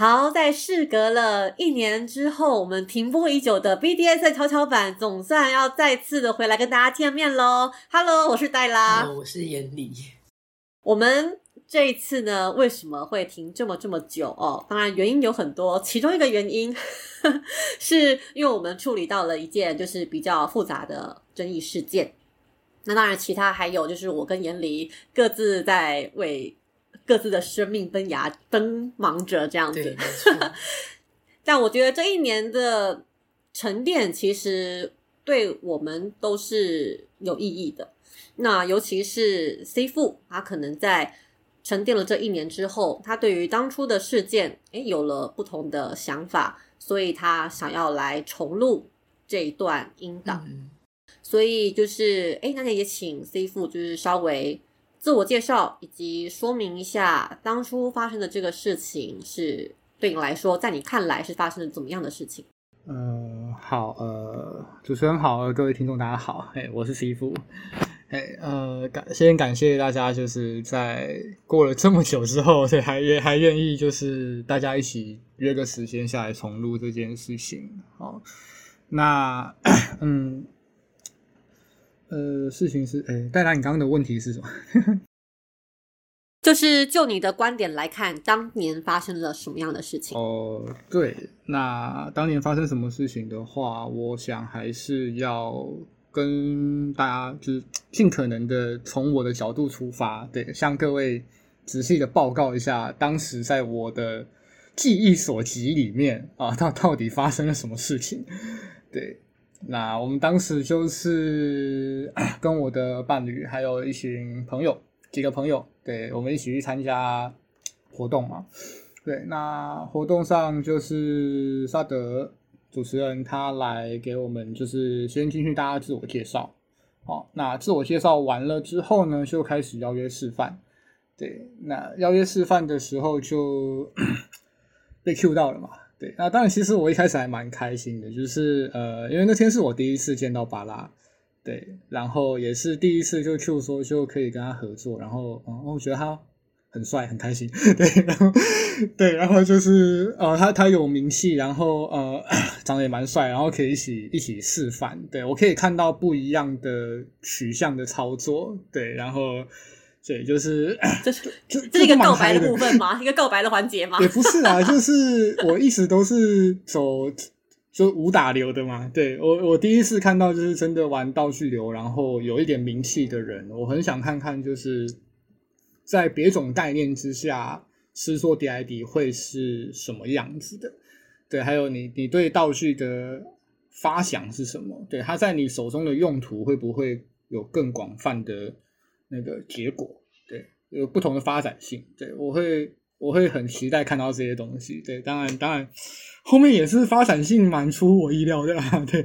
好，在事隔了一年之后，我们停播已久的 BDS 跷跷板总算要再次的回来跟大家见面喽。Hello，我是黛拉，我是严里。我们这一次呢，为什么会停这么这么久哦？当然原因有很多，其中一个原因 是因为我们处理到了一件就是比较复杂的争议事件。那当然，其他还有就是我跟严离各自在为。各自的生命奔牙奔忙着这样子，但我觉得这一年的沉淀其实对我们都是有意义的。那尤其是 C 父，他可能在沉淀了这一年之后，他对于当初的事件，诶有了不同的想法，所以他想要来重录这一段音档。所以就是，哎，那也请 C 父就是稍微。自我介绍以及说明一下当初发生的这个事情是对你来说，在你看来是发生了怎么样的事情？呃，好，呃，主持人好，各位听众大家好，哎，我是媳妇，哎，呃，感先感谢大家，就是在过了这么久之后，对，还也还愿意就是大家一起约个时间下来重录这件事情，好，那 嗯。呃，事情是，哎，戴达，你刚刚的问题是什么？就是就你的观点来看，当年发生了什么样的事情？哦，对，那当年发生什么事情的话，我想还是要跟大家就是尽可能的从我的角度出发，对，向各位仔细的报告一下，当时在我的记忆所及里面啊，到到底发生了什么事情？对。那我们当时就是跟我的伴侣，还有一群朋友，几个朋友，对我们一起去参加活动嘛。对，那活动上就是萨德主持人他来给我们，就是先进去大家自我介绍。好，那自我介绍完了之后呢，就开始邀约示范。对，那邀约示范的时候就 被 Q 到了嘛。对，那当然，其实我一开始还蛮开心的，就是呃，因为那天是我第一次见到巴拉，对，然后也是第一次就 Q 说就可以跟他合作，然后嗯，我觉得他很帅，很开心，对，然后对，然后就是呃，他他有名气，然后呃，长得也蛮帅，然后可以一起一起示范，对我可以看到不一样的取向的操作，对，然后。对，就是这是 这这是一个告白的部分吗？一个告白的环节吗？也不是啊，就是我一直都是走就武打流的嘛。对我，我第一次看到就是真的玩道具流，然后有一点名气的人，我很想看看，就是在别种概念之下，施作 DID 会是什么样子的。对，还有你你对道具的发想是什么？对，它在你手中的用途会不会有更广泛的？那个结果，对，有不同的发展性，对我会我会很期待看到这些东西，对，当然当然后面也是发展性蛮出我意料的，对，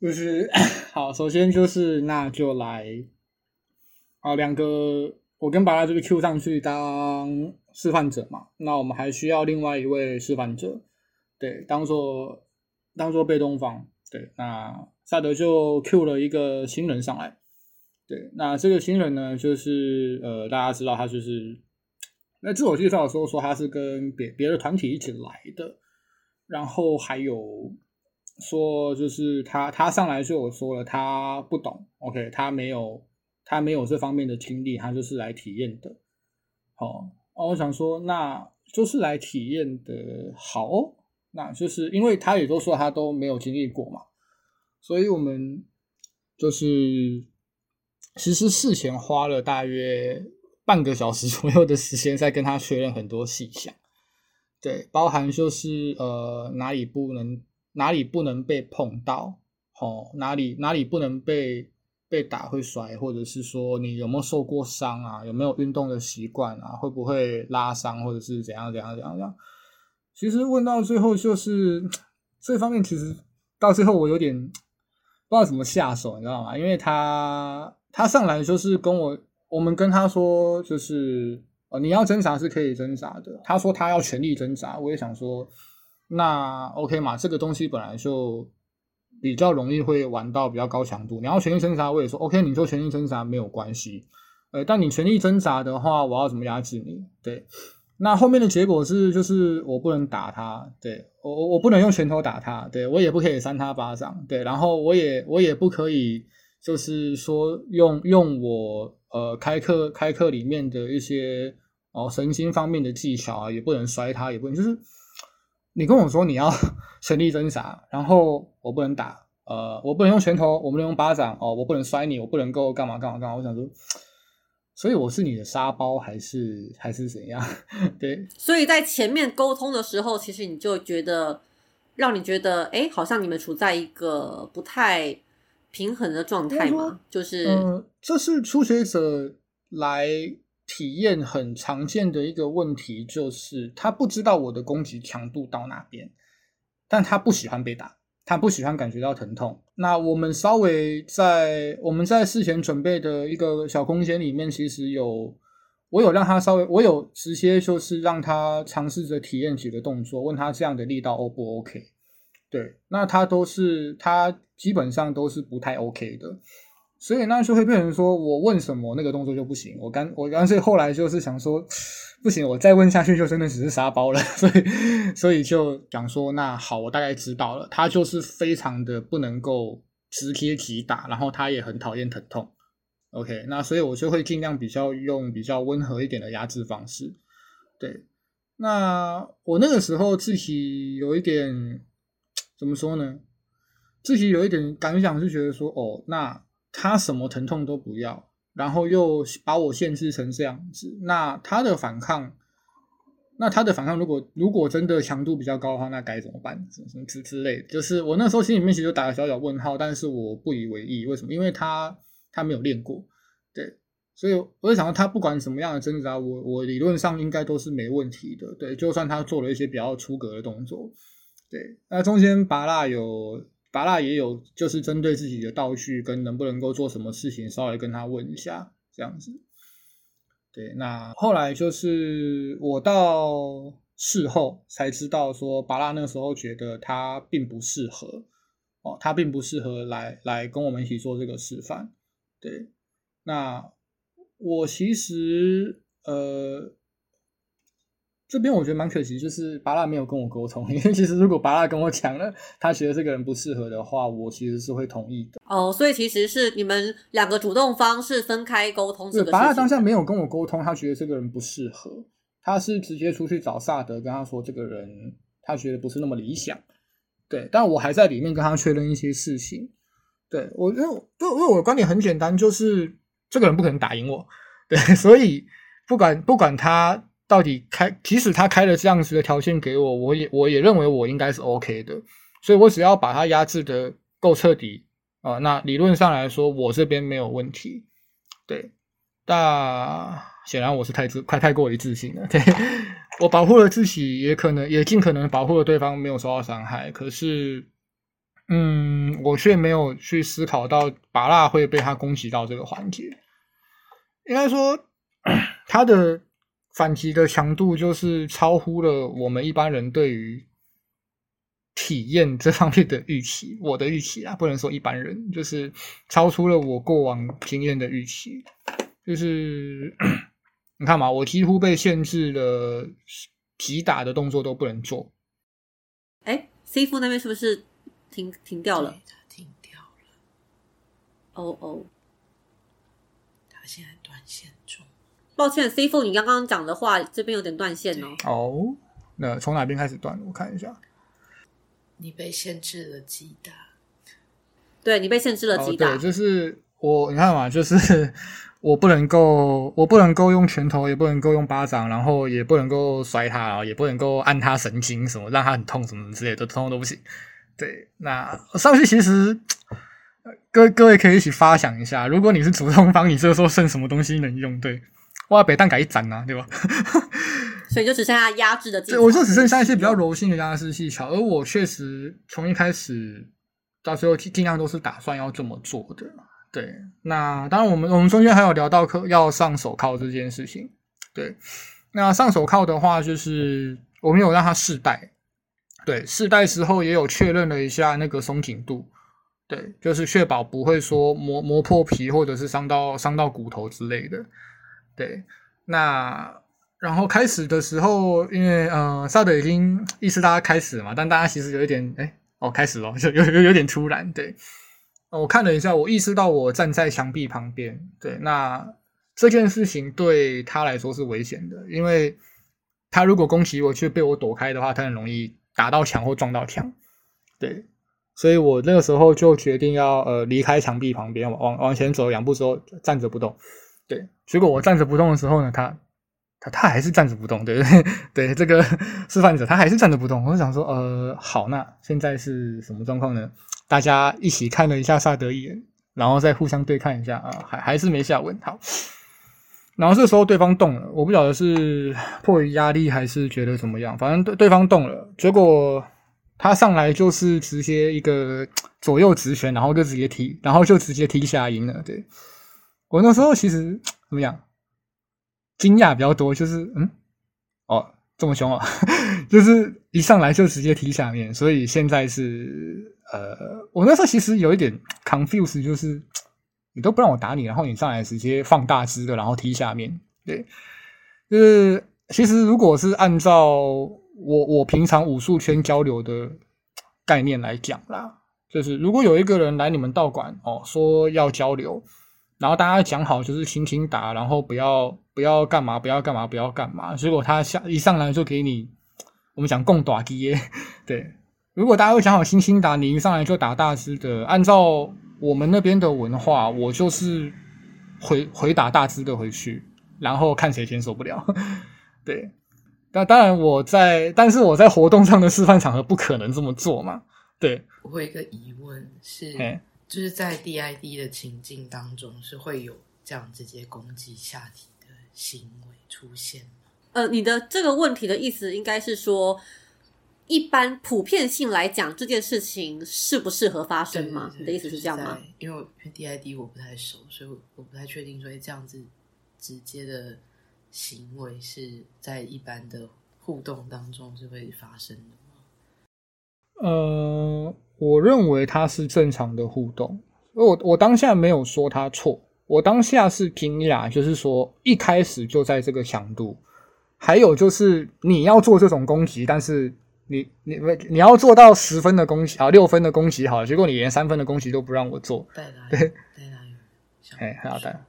就是好，首先就是那就来，啊，两个我跟巴拉这个 Q 上去当示范者嘛，那我们还需要另外一位示范者，对，当做当做被动方，对，那萨德就 Q 了一个新人上来。对，那这个新人呢，就是呃，大家知道他就是那自我介绍的时候说他是跟别别的团体一起来的，然后还有说就是他他上来就有说了他不懂，OK，他没有他没有这方面的经历，他就是来体验的。好，我想说那就是来体验的好，那就是因为他也都说他都没有经历过嘛，所以我们就是。其实事前花了大约半个小时 左右的时间，在跟他确认很多细项，对，包含就是呃哪里不能哪里不能被碰到，哦哪里哪里不能被被打会摔，或者是说你有没有受过伤啊，有没有运动的习惯啊，会不会拉伤或者是怎样怎样怎样怎样。其实问到最后就是这方面，其实到最后我有点 不知道怎么下手，你知道吗？因为他。他上来就是跟我，我们跟他说，就是呃，你要挣扎是可以挣扎的。他说他要全力挣扎，我也想说，那 OK 嘛，这个东西本来就比较容易会玩到比较高强度。你要全力挣扎，我也说 OK，你做全力挣扎没有关系。呃，但你全力挣扎的话，我要怎么压制你？对，那后面的结果是，就是我不能打他，对我我不能用拳头打他，对我也不可以扇他巴掌，对，然后我也我也不可以，就是说用用我呃开课开课里面的一些哦神经方面的技巧啊，也不能摔他，也不能就是你跟我说你要 全力挣扎，然后我不能打，呃，我不能用拳头，我不能用巴掌，哦，我不能摔你，我不能够干嘛干嘛干嘛，我想说。所以我是你的沙包还是还是怎样？对，所以在前面沟通的时候，其实你就觉得让你觉得，哎，好像你们处在一个不太平衡的状态嘛？就是，嗯，这是初学者来体验很常见的一个问题，就是他不知道我的攻击强度到哪边，但他不喜欢被打。他不喜欢感觉到疼痛。那我们稍微在我们在事前准备的一个小空间里面，其实有我有让他稍微，我有直接就是让他尝试着体验几个动作，问他这样的力道 O 不 OK？对，那他都是他基本上都是不太 OK 的。所以那就会变成说，我问什么那个动作就不行。我干我干脆后来就是想说，不行，我再问下去就真的只是沙包了。所以所以就讲说，那好，我大概知道了。他就是非常的不能够直贴直打，然后他也很讨厌疼痛。OK，那所以我就会尽量比较用比较温和一点的压制方式。对，那我那个时候自己有一点怎么说呢？自己有一点感想是觉得说，哦，那。他什么疼痛都不要，然后又把我限制成这样子，那他的反抗，那他的反抗如果如果真的强度比较高的话，那该怎么办？什么什么之之类的，就是我那时候心里面其实就打个小小问号，但是我不以为意，为什么？因为他他没有练过，对，所以我就想到他不管什么样的挣扎，我我理论上应该都是没问题的，对，就算他做了一些比较出格的动作，对，那中间拔蜡有。拔蜡也有，就是针对自己的道具跟能不能够做什么事情，稍微跟他问一下这样子。对，那后来就是我到事后才知道，说拔蜡那时候觉得他并不适合哦，他并不适合来来跟我们一起做这个示范。对，那我其实呃。这边我觉得蛮可惜，就是巴拉没有跟我沟通。因为其实如果巴拉跟我讲了，他觉得这个人不适合的话，我其实是会同意的。哦，所以其实是你们两个主动方是分开沟通。对，巴拉当下没有跟我沟通，他觉得这个人不适合，他是直接出去找萨德，跟他说这个人他觉得不是那么理想。对，但我还在里面跟他确认一些事情。对我，因为对，因为我的观点很简单，就是这个人不可能打赢我。对，所以不管不管他。到底开，即使他开了这样子的条件给我，我也我也认为我应该是 OK 的，所以我只要把它压制的够彻底啊，那理论上来说，我这边没有问题。对，但显然我是太自快太过于自信了。对我保护了自己，也可能也尽可能保护了对方没有受到伤害，可是，嗯，我却没有去思考到拔蜡会被他攻击到这个环节。应该说，他的。反击的强度就是超乎了我们一般人对于体验这方面的预期，我的预期啊，不能说一般人，就是超出了我过往经验的预期。就是 你看嘛，我几乎被限制了击打的动作都不能做。哎，C 副那边是不是停停掉了？停掉了。哦哦，他现在断线中。抱歉，C 父，你刚刚讲的话这边有点断线哦。哦，那从哪边开始断？我看一下。你被限制了击打。对你被限制了击打。对，就是我，你看嘛，就是 我不能够，我不能够用拳头，也不能够用巴掌，然后也不能够摔他，也不能够按他神经什么，让他很痛什么之类的，通通都不行。对，那上去其实。各各位可以一起发想一下，如果你是主动方，你这个时候剩什么东西能用？对，哇，北蛋改一斩啊，对吧？所以就只剩下压制的技巧。我就只剩下一些比较柔性的压制技巧。而我确实从一开始到最后尽量都是打算要这么做的。对，那当然我们我们中间还有聊到可要上手铐这件事情。对，那上手铐的话，就是我们有让他试戴。对，试戴时候也有确认了一下那个松紧度。对，就是确保不会说磨磨破皮，或者是伤到伤到骨头之类的。对，那然后开始的时候，因为呃，萨德已经意识大家开始了嘛，但大家其实有一点，哎，哦，开始了，就有有有点突然。对，我看了一下，我意识到我站在墙壁旁边。对，那这件事情对他来说是危险的，因为他如果攻击我却被我躲开的话，他很容易打到墙或撞到墙。对，所以我那个时候就决定要呃离开墙壁旁边，往往前走两步之后站着不动。对，结果我站着不动的时候呢，他他他还是站着不动，对对 对，这个示范者他还是站着不动。我就想说，呃，好，那现在是什么状况呢？大家一起看了一下萨德一眼，然后再互相对看一下啊，还还是没下文。好，然后这时候对方动了，我不晓得是迫于压力还是觉得怎么样，反正对对方动了，结果他上来就是直接一个左右直拳，然后就直接踢，然后就直接踢下赢了，对。我那时候其实 怎么讲，惊讶比较多，就是嗯，哦，这么凶啊，就是一上来就直接踢下面，所以现在是呃，我那时候其实有一点 confuse，就是 你都不让我打你，然后你上来直接放大支的，然后踢下面，对，就是其实如果是按照我我平常武术圈交流的概念来讲啦，就是如果有一个人来你们道馆哦，说要交流。然后大家讲好就是轻轻打，然后不要不要干嘛，不要干嘛，不要干嘛。结果他下一上来就给你，我们讲共打耶。对，如果大家会讲好轻轻打，你一上来就打大只的，按照我们那边的文化，我就是回回打大只的回去，然后看谁先受不了。对，那当然我在，但是我在活动上的示范场合不可能这么做嘛。对，我有一个疑问是。就是在 DID 的情境当中，是会有这样直接攻击下体的行为出现吗？呃，你的这个问题的意思应该是说，一般普遍性来讲，这件事情适不适合发生吗？你的意思是这样吗？因为 DID 我不太熟，所以我不太确定，所以这样子直接的行为是在一般的互动当中是会发生的吗？呃。我认为他是正常的互动，我我当下没有说他错，我当下是惊讶，就是说一开始就在这个强度，还有就是你要做这种攻击，但是你你你要做到十分的攻击啊，六分的攻击好，结果你连三分的攻击都不让我做，对对，哎，还要带，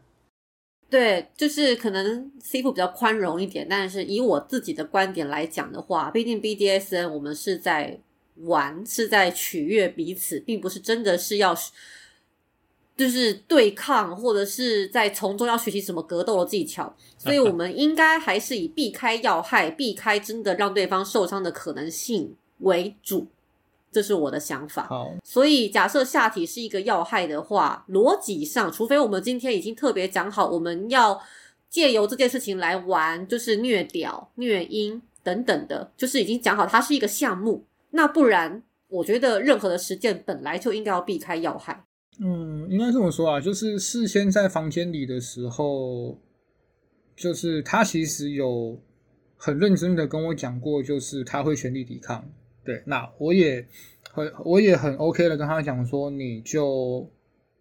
对，就是可能 C 部比较宽容一点，但是以我自己的观点来讲的话，毕竟 BDSN 我们是在。玩是在取悦彼此，并不是真的是要，就是对抗，或者是在从中要学习什么格斗的技巧。所以，我们应该还是以避开要害、避开真的让对方受伤的可能性为主。这是我的想法。好，所以假设下体是一个要害的话，逻辑上，除非我们今天已经特别讲好，我们要借由这件事情来玩，就是虐屌、虐婴等等的，就是已经讲好它是一个项目。那不然，我觉得任何的实践本来就应该要避开要害。嗯，应该这么说啊，就是事先在房间里的时候，就是他其实有很认真的跟我讲过，就是他会全力抵抗。对，那我也很我也很 OK 的跟他讲说，你就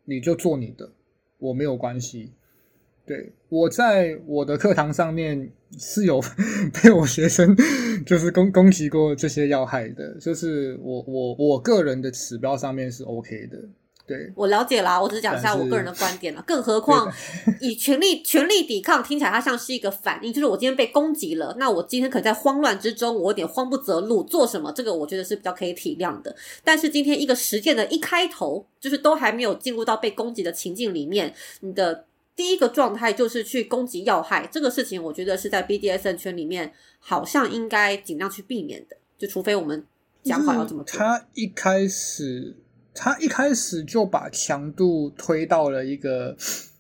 你就做你的，我没有关系。对，我在我的课堂上面是有 被我学生就是攻攻击过这些要害的，就是我我我个人的指标上面是 OK 的。对我了解啦，我只是讲一下我个人的观点了。更何况以全力全力抵抗，听起来它像是一个反应，就是我今天被攻击了，那我今天可能在慌乱之中，我有点慌不择路，做什么？这个我觉得是比较可以体谅的。但是今天一个实践的一开头，就是都还没有进入到被攻击的情境里面，你的。第一个状态就是去攻击要害，这个事情我觉得是在 BDSN 圈里面好像应该尽量去避免的，就除非我们讲好要怎么。他一开始，他一开始就把强度推到了一个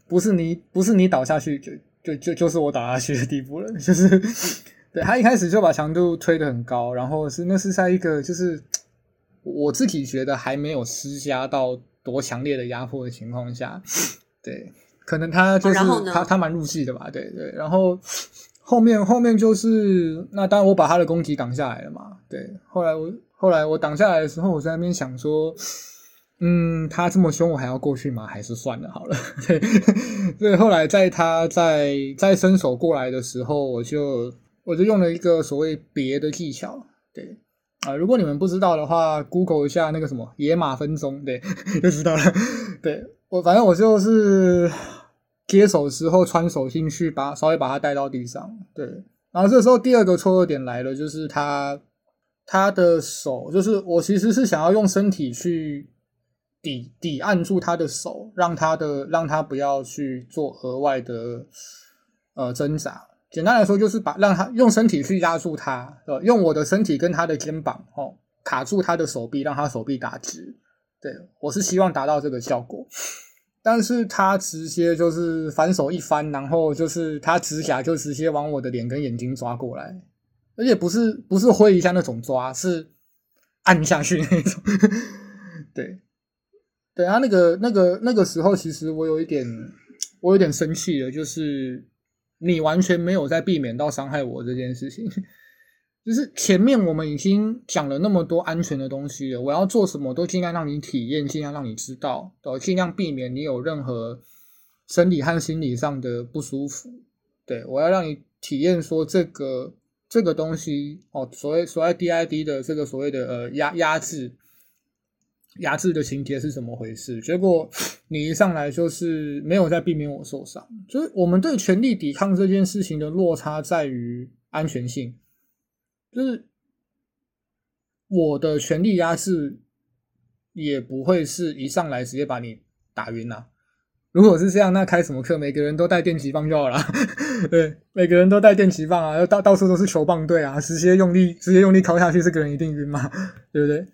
不是你不是你倒下去就就就就是我倒下去的地步了，就是对他一开始就把强度推得很高，然后是那是在一个就是我自己觉得还没有施加到多强烈的压迫的情况下，对。可能他就是他，他蛮入戏的吧？对对，然后后面后面就是那当然我把他的攻击挡下来了嘛。对，后来我后来我挡下来的时候，我在那边想说，嗯，他这么凶，我还要过去吗？还是算了好了。对，对，后来在他在在伸手过来的时候，我就我就用了一个所谓别的技巧，对啊，如果你们不知道的话，Google 一下那个什么野马分鬃，对，就知道了。对我，反正我就是接手之后穿手心去把稍微把它带到地上，对。然后这时候第二个错愕点来了，就是他他的手，就是我其实是想要用身体去抵抵按住他的手，让他的让他不要去做额外的呃挣扎。简单来说，就是把让他用身体去压住他，呃，用我的身体跟他的肩膀哦卡住他的手臂，让他手臂打直。对我是希望达到这个效果，但是他直接就是反手一翻，然后就是他指甲就直接往我的脸跟眼睛抓过来，而且不是不是挥一下那种抓，是按下去那种。对，对啊，那个那个那个时候，其实我有一点我有点生气了，就是。你完全没有在避免到伤害我这件事情，就是前面我们已经讲了那么多安全的东西了，我要做什么都尽量让你体验，尽量让你知道，呃，尽量避免你有任何生理和心理上的不舒服。对我要让你体验说这个这个东西哦，所谓所谓 DID 的这个所谓的呃压压制。压制的情节是怎么回事？结果你一上来就是没有在避免我受伤，就是我们对权力抵抗这件事情的落差在于安全性，就是我的权力压制也不会是一上来直接把你打晕呐。如果是这样，那开什么课？每个人都带电击棒就好了。对，每个人都带电击棒啊，到到处都是球棒队啊，直接用力直接用力敲下去，这个人一定晕嘛，对不对？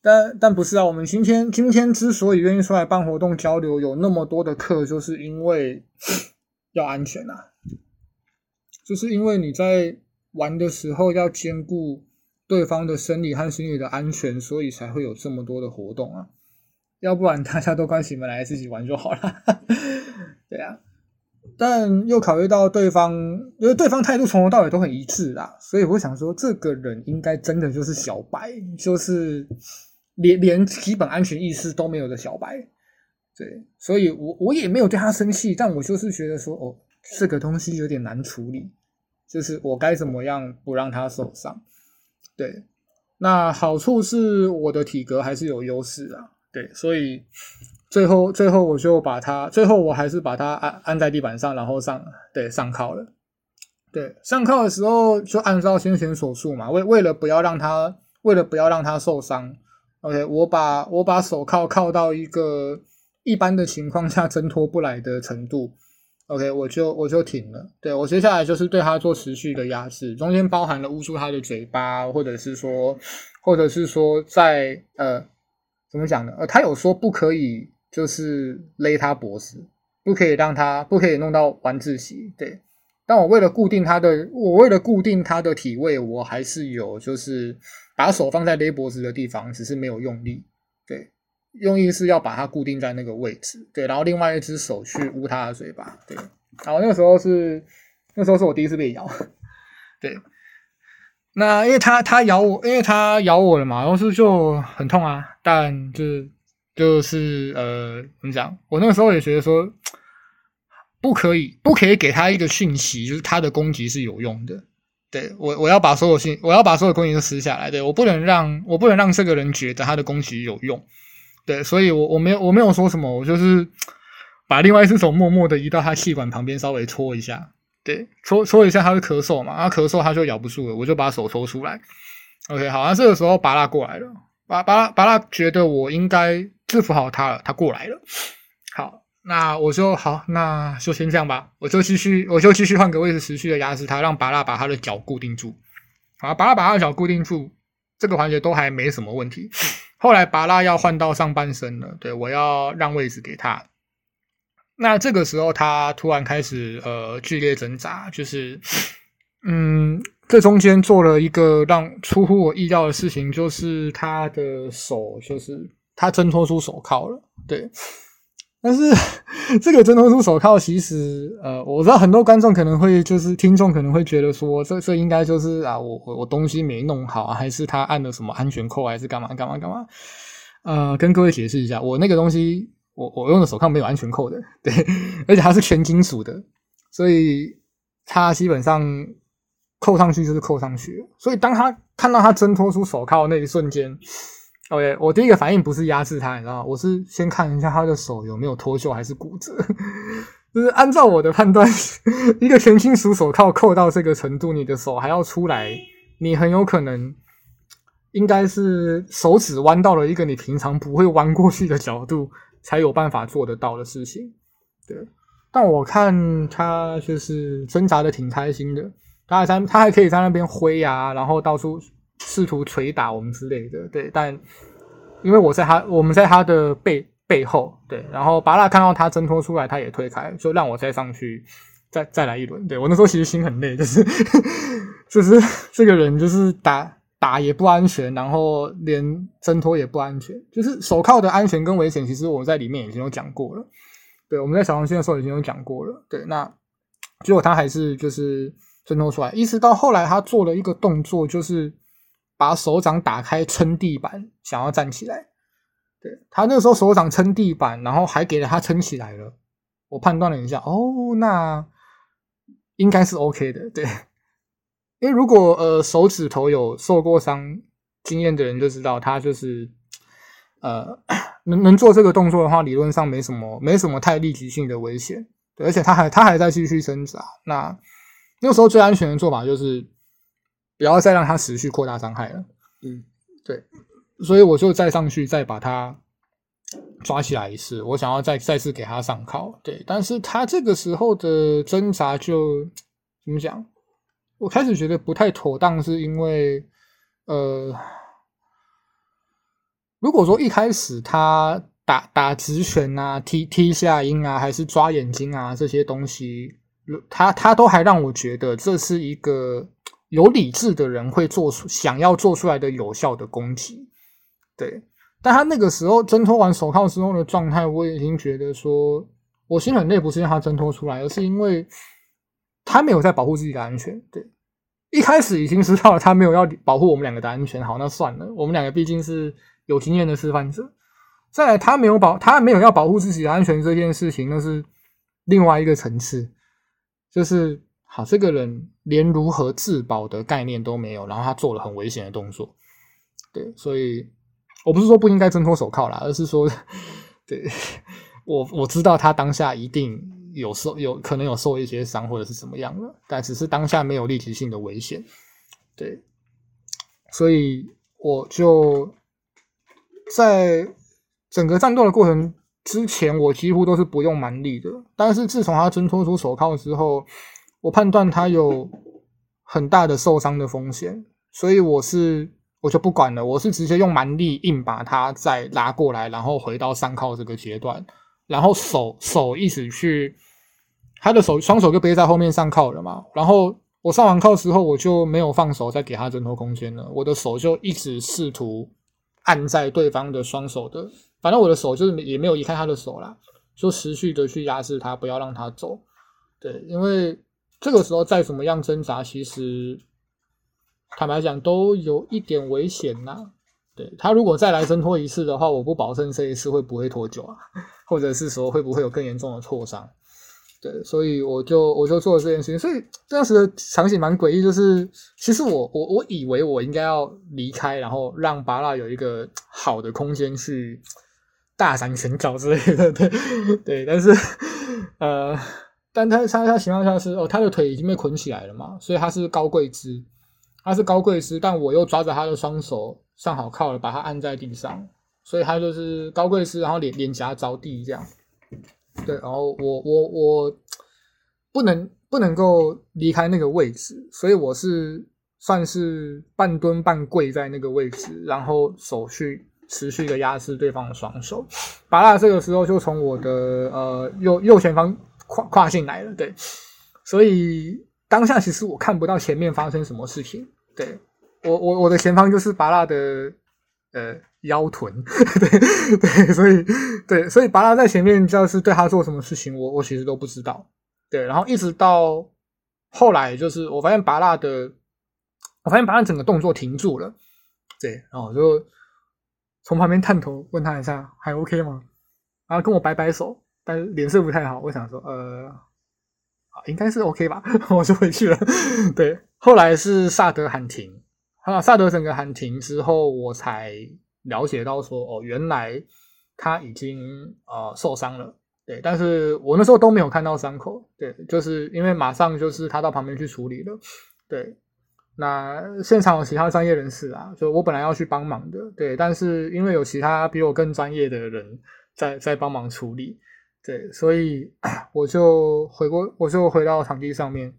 但但不是啊，我们今天今天之所以愿意出来办活动交流，有那么多的课，就是因为 要安全啊，就是因为你在玩的时候要兼顾对方的生理和心理的安全，所以才会有这么多的活动啊，要不然大家都关起门来自己玩就好了。对啊，但又考虑到对方，因为对方态度从头到尾都很一致啦，所以我想说，这个人应该真的就是小白，就是。连连基本安全意识都没有的小白，对，所以我我也没有对他生气，但我就是觉得说，哦，这个东西有点难处理，就是我该怎么样不让他受伤？对，那好处是我的体格还是有优势啊，对，所以最后最后我就把他，最后我还是把他按按在地板上，然后上对上铐了，对，上铐的时候就按照先前所述嘛，为为了不要让他，为了不要让他受伤。OK，我把我把手铐铐到一个一般的情况下挣脱不来的程度，OK，我就我就停了。对我接下来就是对他做持续的压制，中间包含了捂住他的嘴巴，或者是说，或者是说在呃怎么讲呢？呃，他有说不可以就是勒他脖子，不可以让他不可以弄到晚自习。对，但我为了固定他的，我为了固定他的体位，我还是有就是。把手放在勒脖子的地方，只是没有用力。对，用意是要把它固定在那个位置。对，然后另外一只手去捂它的嘴巴。对，然后那个时候是那时候是我第一次被咬。对，那因为他他咬我，因为他咬我了嘛，然后是就很痛啊。但就是就是呃，怎么讲？我那个时候也觉得说，不可以不可以给他一个讯息，就是他的攻击是有用的。对我，我要把所有信，我要把所有攻击都撕下来。对我不能让，我不能让这个人觉得他的攻击有用。对，所以我我没有我没有说什么，我就是把另外一只手默默的移到他气管旁边，稍微搓一下。对，搓搓一下，他会咳嗽嘛？他咳嗽，他就咬不住了，我就把手抽出来。OK，好，那这个时候拔拉过来了，巴巴拉巴拉觉得我应该制服好他了，他过来了。好。那我就好，那就先这样吧。我就继续，我就继续换个位置，持续的压制他，让拔拉把他的脚固定住。好，拔拉把他的脚固定住，这个环节都还没什么问题。后来拔蜡要换到上半身了，对我要让位置给他。那这个时候他突然开始呃剧烈挣扎，就是嗯，这中间做了一个让出乎我意料的事情，就是他的手就是他挣脱出手铐了，对。但是 这个挣脱出手铐，其实呃，我知道很多观众可能会就是听众可能会觉得说，这这应该就是啊，我我我东西没弄好，还是他按了什么安全扣，还是干嘛干嘛干嘛？呃，跟各位解释一下，我那个东西，我我用的手铐没有安全扣的，对，而且它是全金属的，所以它基本上扣上去就是扣上去。所以当他看到他挣脱出手铐那一瞬间，OK，我第一个反应不是压制他，你知道吗？我是先看一下他的手有没有脱臼还是骨折。就是按照我的判断，一个全金属手铐扣到这个程度，你的手还要出来，你很有可能应该是手指弯到了一个你平常不会弯过去的角度，才有办法做得到的事情。对，但我看他就是挣扎的挺开心的，他还在他还可以在那边挥啊，然后到处试图捶打我们之类的。对，但因为我在他我们在他的背。背后对，然后巴拉看到他挣脱出来，他也推开，就让我再上去，再再来一轮。对我那时候其实心很累，就是就是这个人就是打打也不安全，然后连挣脱也不安全。就是手铐的安全跟危险，其实我在里面已经有讲过了。对，我们在小黄线的时候已经有讲过了。对，那结果他还是就是挣脱出来，一直到后来他做了一个动作，就是把手掌打开撑地板，想要站起来。对他那时候手掌撑地板，然后还给了他撑起来了。我判断了一下，哦，那应该是 OK 的。对，因为如果呃手指头有受过伤经验的人就知道，他就是呃能能做这个动作的话，理论上没什么没什么太立即性的危险。对，而且他还他还在继续挣扎。那那时候最安全的做法就是不要再让他持续扩大伤害了。嗯，对。所以我就再上去，再把他抓起来一次。我想要再再次给他上铐，对。但是他这个时候的挣扎就怎么讲？我开始觉得不太妥当，是因为呃，如果说一开始他打打直拳啊、踢踢下阴啊，还是抓眼睛啊这些东西，他他都还让我觉得这是一个有理智的人会做出想要做出来的有效的攻击。对，但他那个时候挣脱完手铐之后的状态，我已经觉得说，我心很累，不是因为他挣脱出来，而是因为他没有在保护自己的安全。对，一开始已经知道了他没有要保护我们两个的安全，好，那算了，我们两个毕竟是有经验的示范者。再来，他没有保，他没有要保护自己的安全这件事情，那是另外一个层次。就是好，这个人连如何自保的概念都没有，然后他做了很危险的动作。对，所以。我不是说不应该挣脱手铐啦，而是说，对我我知道他当下一定有受有可能有受一些伤或者是怎么样了，但只是当下没有立即性的危险，对，所以我就在整个战斗的过程之前，我几乎都是不用蛮力的，但是自从他挣脱出手铐之后，我判断他有很大的受伤的风险，所以我是。我就不管了，我是直接用蛮力硬把他再拉过来，然后回到上铐这个阶段，然后手手一直去，他的手双手就背在后面上铐了嘛。然后我上完铐之后，我就没有放手再给他挣脱空间了，我的手就一直试图按在对方的双手的，反正我的手就是也没有移开他的手啦，就持续的去压制他，不要让他走。对，因为这个时候再怎么样挣扎，其实。坦白讲，都有一点危险呐。对他如果再来挣脱一次的话，我不保证这一次会不会脱臼啊，或者是说会不会有更严重的挫伤。对，所以我就我就做了这件事情。所以当时的场景蛮诡异，就是其实我我我以为我应该要离开，然后让巴拉有一个好的空间去大展拳脚之类的。对对，但是呃，但他他他情况下是哦，他的腿已经被捆起来了嘛，所以他是高跪姿。他是高贵姿，但我又抓着他的双手上好靠了，把他按在地上，所以他就是高贵姿，然后脸脸颊着地这样。对，然后我我我不能不能够离开那个位置，所以我是算是半蹲半跪在那个位置，然后手去持续的压制对方的双手。巴拉这个时候就从我的呃右右前方跨跨进来了，对，所以当下其实我看不到前面发生什么事情。对我我我的前方就是拔拉的呃腰臀，对对，所以对，所以拔拉在前面就是对他做什么事情，我我其实都不知道。对，然后一直到后来，就是我发现拔拉的，我发现拔拉整个动作停住了。对，然后我就从旁边探头问他一下，还 OK 吗？然后跟我摆摆手，但脸色不太好。我想说，呃，应该是 OK 吧，我就回去了。对，后来是萨德喊停，啊，萨德整个喊停之后，我才了解到说，哦，原来他已经呃受伤了。对，但是我那时候都没有看到伤口，对，就是因为马上就是他到旁边去处理了。对，那现场有其他专业人士啊，就我本来要去帮忙的，对，但是因为有其他比我更专业的人在在帮忙处理。对，所以 我就回过，我就回到场地上面，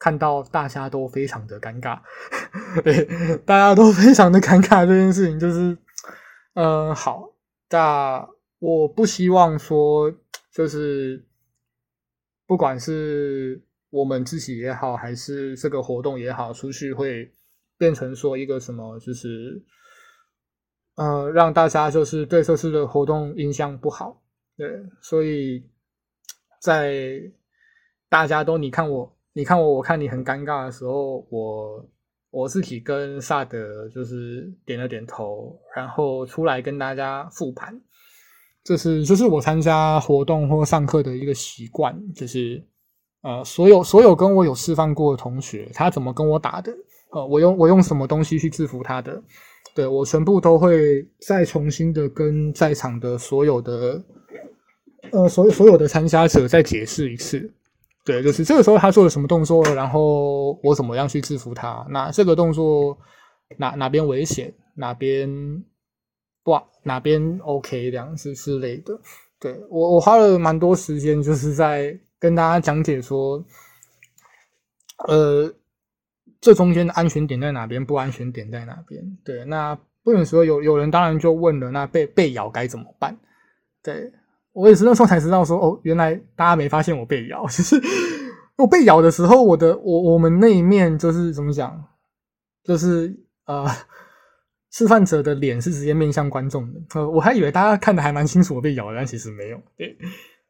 看到大家都非常的尴尬，对，大家都非常的尴尬。这件事情就是，嗯，好，那我不希望说，就是不管是我们自己也好，还是这个活动也好，出去会变成说一个什么，就是，呃，让大家就是对这次的活动印象不好。对，所以在大家都你看我，你看我，我看你很尴尬的时候，我我自己跟萨德就是点了点头，然后出来跟大家复盘。这是这是我参加活动或上课的一个习惯，就是呃，所有所有跟我有示范过的同学，他怎么跟我打的，呃，我用我用什么东西去制服他的，对我全部都会再重新的跟在场的所有的。呃，所所有的参加者再解释一次，对，就是这个时候他做了什么动作，然后我怎么样去制服他？那这个动作哪哪边危险，哪边不，哪边 OK 这样子之类的。对我，我花了蛮多时间，就是在跟大家讲解说，呃，这中间的安全点在哪边，不安全点在哪边。对，那不能说有有人当然就问了，那被被咬该怎么办？对。我也是那时候才知道说，哦，原来大家没发现我被咬，就是我被咬的时候，我的我我们那一面就是怎么讲，就是呃，示范者的脸是直接面向观众的，呃，我还以为大家看的还蛮清楚我被咬，但其实没有，对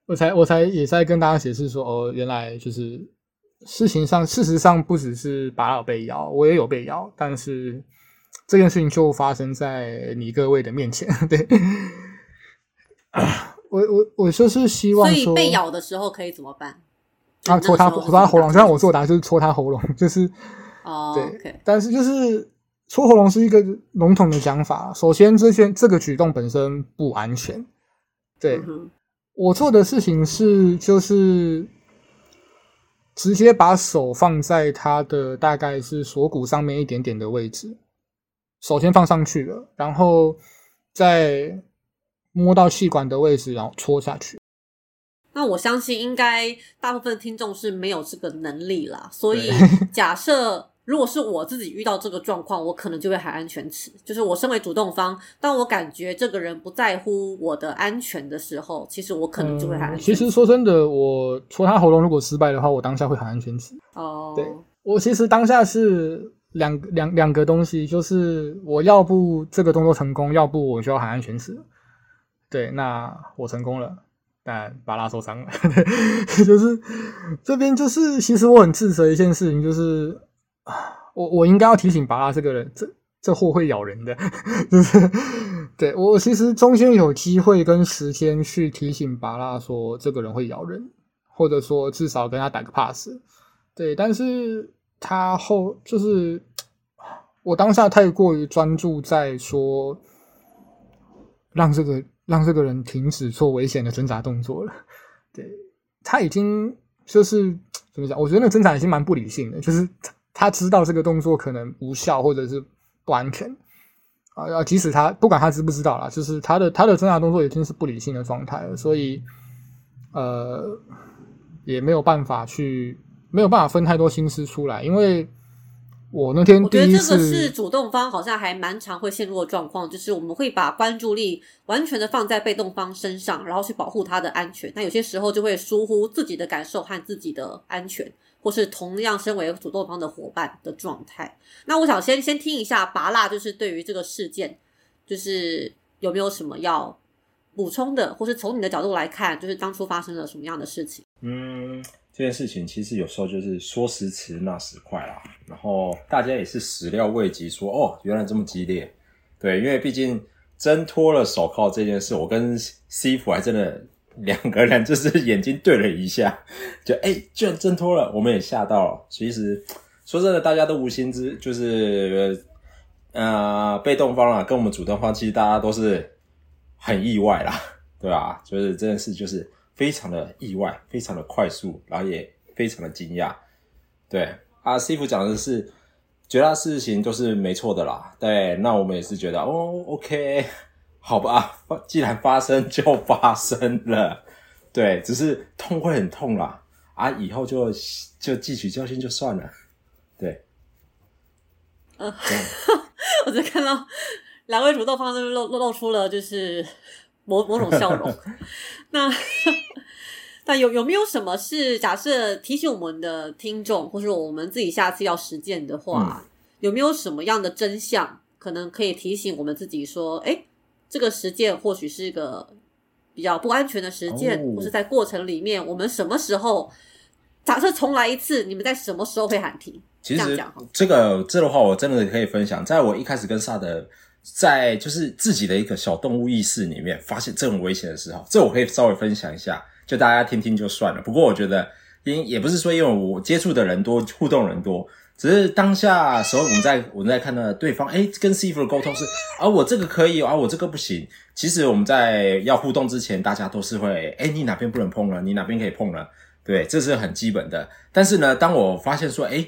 我才我才也在跟大家解释说，哦，原来就是事情上事实上不只是把老被咬，我也有被咬，但是这件事情就发生在你各位的面前，对。我我我就是希望，所以被咬的时候可以怎么办？啊，戳他戳他喉咙，就像我作答就是戳他喉咙，就是哦，对。但是就是戳喉咙是一个笼统的讲法。首先，这些这个举动本身不安全。对，我做的事情是就是直接把手放在他的大概是锁骨上面一点点的位置，首先放上去了，然后再。摸到气管的位置，然后戳下去。那我相信，应该大部分听众是没有这个能力啦。所以，假设如果是我自己遇到这个状况，我可能就会喊安全词。就是我身为主动方，当我感觉这个人不在乎我的安全的时候，其实我可能就会喊安全。其实说真的，我戳他喉咙如果失败的话，我当下会喊安全词。哦，对我其实当下是两两两个东西，就是我要不这个动作成功，要不我就要喊安全词。对，那我成功了，但巴拉受伤了。就是这边就是，其实我很自责一件事情，就是我我应该要提醒巴拉这个人，这这货会咬人的。就是对我其实中间有机会跟时间去提醒巴拉说这个人会咬人，或者说至少跟他打个 pass。对，但是他后就是我当下太过于专注在说让这个。让这个人停止做危险的挣扎动作了。对他已经就是怎么讲？我觉得那挣扎已经蛮不理性的，就是他知道这个动作可能无效或者是不安全啊。即使他不管他知不知道啦，就是他的他的挣扎动作已经是不理性的状态了，所以呃也没有办法去没有办法分太多心思出来，因为。我那天我觉得这个是主动方好像还蛮常会陷入的状况，就是我们会把关注力完全的放在被动方身上，然后去保护他的安全。那有些时候就会疏忽自己的感受和自己的安全，或是同样身为主动方的伙伴的状态。那我想先先听一下拔蜡，就是对于这个事件，就是有没有什么要补充的，或是从你的角度来看，就是当初发生了什么样的事情？嗯。这件事情其实有时候就是说时迟那时快啦，然后大家也是始料未及，说哦，原来这么激烈，对，因为毕竟挣脱了手铐这件事，我跟 C 府还真的两个人就是 眼睛对了一下，就哎、居然挣脱了，我们也吓到了。其实说真的，大家都无心之，就是呃被动方啊，跟我们主动方，其实大家都是很意外啦，对吧？就是这件事就是非常的意外，非常的快速，然后也非常的惊讶。对啊，师傅讲的是绝大事情都是没错的啦。对，那我们也是觉得哦，OK，好吧，既然发生就发生了，对，只是痛会很痛啦，啊，以后就就汲取教训就算了，对，呃我只看到两位主动方都露露露出了就是某某种笑容。那那有有没有什么是假设提醒我们的听众，或是我们自己下次要实践的话，有没有什么样的真相，可能可以提醒我们自己说，哎，这个实践或许是一个比较不安全的实践，哦或是在过程里面，我们什么时候假设重来一次，你们在什么时候会喊停？其实这样讲哈这个这的话，我真的可以分享。在我一开始跟萨德在就是自己的一个小动物意识里面发现这种危险的时候，这我可以稍微分享一下，就大家听听就算了。不过我觉得，因也不是说因为我接触的人多，互动人多，只是当下时候我们在我们在看到对方，哎，跟师傅的沟通是啊，我这个可以啊，我这个不行。其实我们在要互动之前，大家都是会，哎，你哪边不能碰了，你哪边可以碰了，对，这是很基本的。但是呢，当我发现说，哎。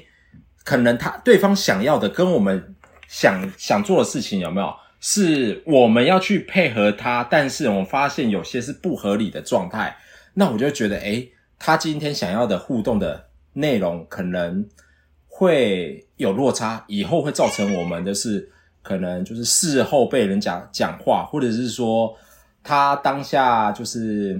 可能他对方想要的跟我们想想做的事情有没有是我们要去配合他，但是我们发现有些是不合理的状态，那我就觉得，诶，他今天想要的互动的内容可能会有落差，以后会造成我们的是可能就是事后被人讲讲话，或者是说他当下就是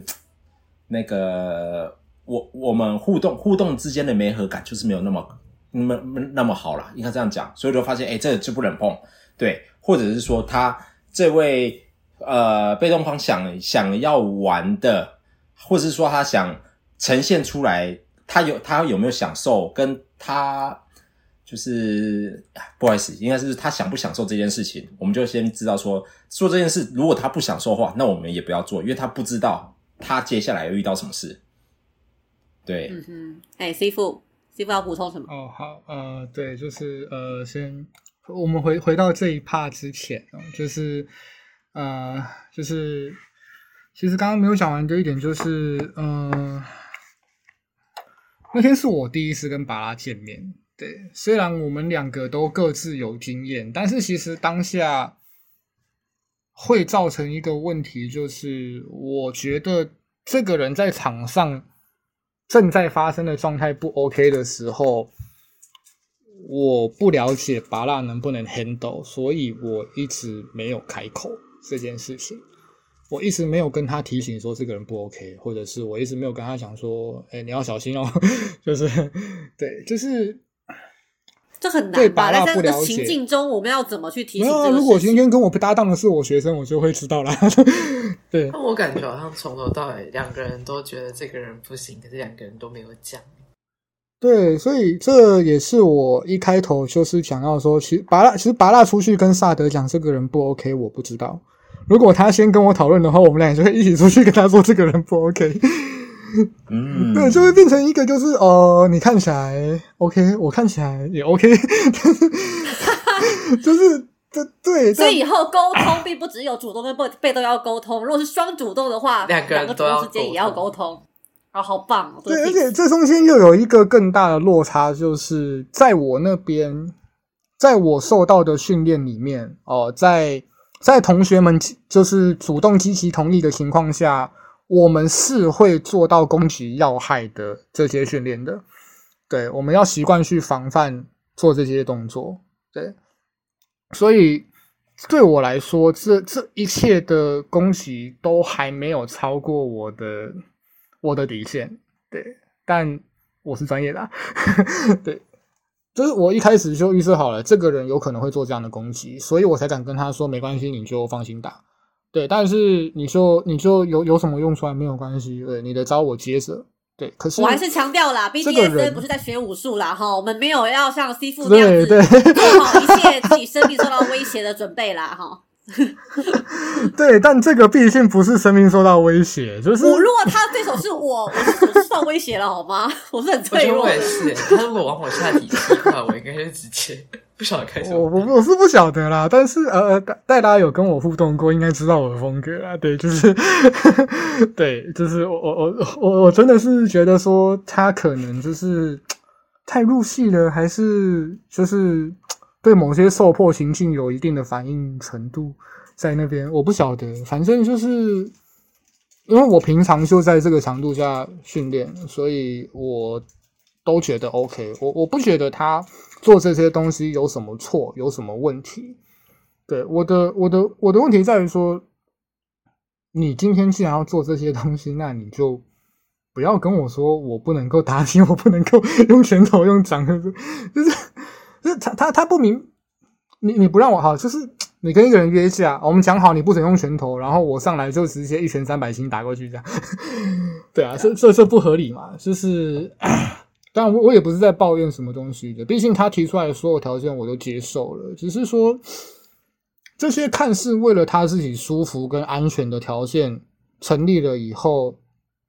那个我我们互动互动之间的媒合感就是没有那么那么那么好啦，应该这样讲，所以就发现，哎，这个就不能碰，对，或者是说他这位呃被动方想想要玩的，或者是说他想呈现出来，他有他有没有享受，跟他就是不好意思，应该是他享不享受这件事情，我们就先知道说做这件事，如果他不享受的话，那我们也不要做，因为他不知道他接下来要遇到什么事，对，嗯哼，哎，师傅，师傅要补充什么？哦，好，呃，对，就是呃，先我们回回到这一 part 之前哦，就是呃，就是其实刚刚没有讲完的一点就是，嗯、那天是我第一次跟巴拉见面，对，虽然我们两个都各自有经验，但是其实当下会造成一个问题，就是我觉得这个人在场上正在发生的状态不 OK 的时候，我不了解拔拉能不能 handle，所以我一直没有开口这件事情。我一直没有跟他提醒说这个人不 OK，或者是我一直没有跟他讲说，哎、你要小心哦。就是对，就是这很对难吧？拔蜡在这个情境中，我们要怎么去提没有如果？今天跟我不搭档的是我学生，我就会知道啦。对，那我感觉好像从头到尾两个人都觉得这个人不行，可是两个人都没有讲。对，所以这也是我一开头就是想要说，其实拔蜡，其实拔蜡出去跟萨德讲这个人不 OK，我不知道。如果他先跟我讨论的话，我们俩就会一起出去跟他说这个人不 OK。嗯，对，就会变成一个就是呃，你看起来 OK，我看起来也 OK，就是这对，所以以后沟通并不只有主动跟被被动要沟通，如果是双主动的话，两个人主都要动之间也要沟通。啊，好棒哦！对，而且这中间又有一个更大的落差，就是在我那边，在我受到的训练里面，哦、在在同学们就是主动积极同意的情况下，我们是会做到攻击要害的这些训练的。对，我们要习惯去防范做这些动作。对，所以对我来说，这这一切的攻击都还没有超过我的我的底线。对，但我是专业的、啊，对，就是我一开始就预设好了，这个人有可能会做这样的攻击，所以我才敢跟他说没关系，你就放心打。对，但是你就你就有有什么用出来没有关系，对，你的招我接着。对，可是我还是强调啦这个人，BDSN 不是在学武术啦，哈，我们没有要像 C 父那样子对对做好一切自己生命受到威胁的准备啦，哈。对，但这个毕竟不是生命受到威胁，就是我如果他对手是我，我是我是受威胁了好吗？我是很脆弱的。我也是，他如果往我下体踢的话，我应该是直接不晓得开什我么。我我是不晓得啦，但是呃呃，戴戴拉有跟我互动过，应该知道我的风格啦。对，就是 对，就是我我我我我真的是觉得说他可能就是太入戏了，还是就是对某些受迫情境有一定的反应程度在那边，我不晓得，反正就是。因为我平常就在这个强度下训练，所以我都觉得 OK 我。我不觉得他做这些东西有什么错，有什么问题。对我的我的我的问题在于说，你今天既然要做这些东西，那你就不要跟我说我不能够打你，我不能够 用拳头用掌，就是就是他他他不明，你你不让我好，就是你跟一个人约架，我们讲好你不准用拳头，然后我上来就直接一拳三百星打过去，这样，对啊，这这这不合理嘛？就是，当然我我也不是在抱怨什么东西的，毕竟他提出来的所有条件我都接受了，只是说这些看似为了他自己舒服跟安全的条件成立了以后，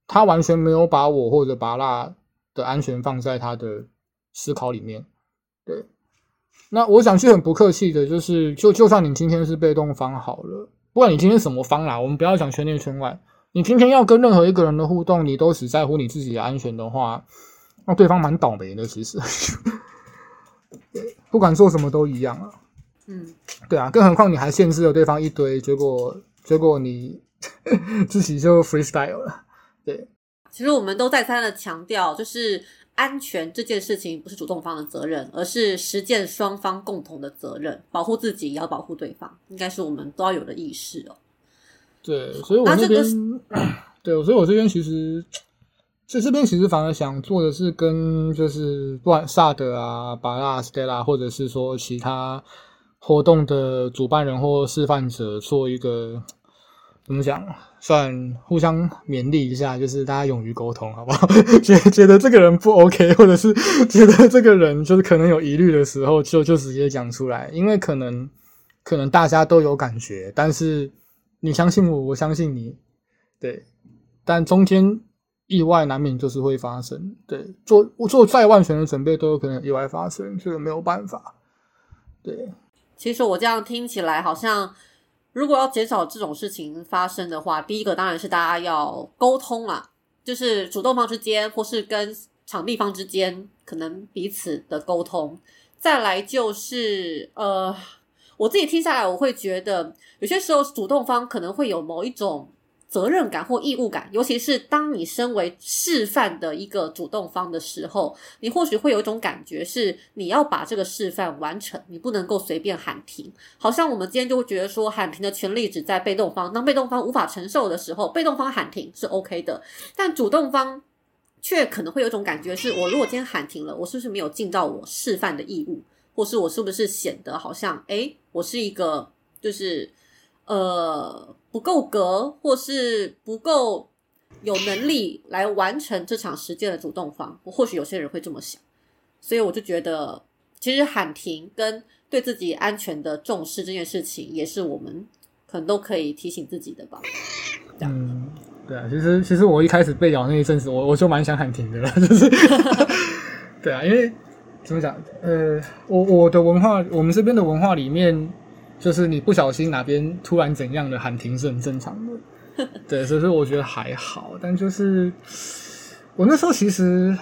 他完全没有把我或者拔蜡的安全放在他的思考里面，对。那我想去很不客气的，就是就就算你今天是被动方好了，不管你今天什么方啦，我们不要讲圈内圈外，你今天要跟任何一个人的互动，你都只在乎你自己的安全的话，那对方蛮倒霉的。其实，对，不管做什么都一样啊。嗯，对啊，更何况你还限制了对方一堆，结果结果你 自己就 freestyle 了。对，其实我们都再三的强调，就是安全这件事情不是主动方的责任，而是实践双方共同的责任，保护自己也要保护对方，应该是我们都要有的意识哦。对，所以我这个边，对，所以我这边其实，这这边其实反而想做的是跟就是不管萨德啊、巴拉、Stella，或者是说其他活动的主办人或示范者做一个怎么讲，算互相勉励一下，就是大家勇于沟通，好不好？觉觉得这个人不 OK，或者是 觉得这个人就是可能有疑虑的时候，就就直接讲出来，因为可能可能大家都有感觉，但是。你相信我，我相信你，对，但中间意外难免就是会发生，对，做我做再万全的准备都有可能意外发生，这个没有办法，对，其实我这样听起来，好像如果要减少这种事情发生的话，第一个当然是大家要沟通啦，就是主动方之间，或是跟场地方之间，可能彼此的沟通。再来就是呃，我自己听下来，我会觉得有些时候主动方可能会有某一种。责任感或义务感，尤其是当你身为示范的一个主动方的时候，你或许会有一种感觉是你要把这个示范完成，你不能够随便喊停。好像我们今天就会觉得说，喊停的权利只在被动方，当被动方无法承受的时候，被动方喊停是 OK 的，但主动方却可能会有一种感觉是，我如果今天喊停了，我是不是没有尽到我示范的义务，或是我是不是显得好像，诶，我是一个就是呃。不够格，或是不够有能力来完成这场实践的主动方，或许有些人会这么想，所以我就觉得，其实喊停跟对自己安全的重视这件事情，也是我们可能都可以提醒自己的吧。嗯，对啊，其实其实我一开始被咬那一阵子，我我就蛮想喊停的了，就是，对啊，因为怎么讲，呃，我我的文化，我们这边的文化里面。就是你不小心哪边突然怎样的喊停是很正常的，对，所以说我觉得还好。但就是我那时候其实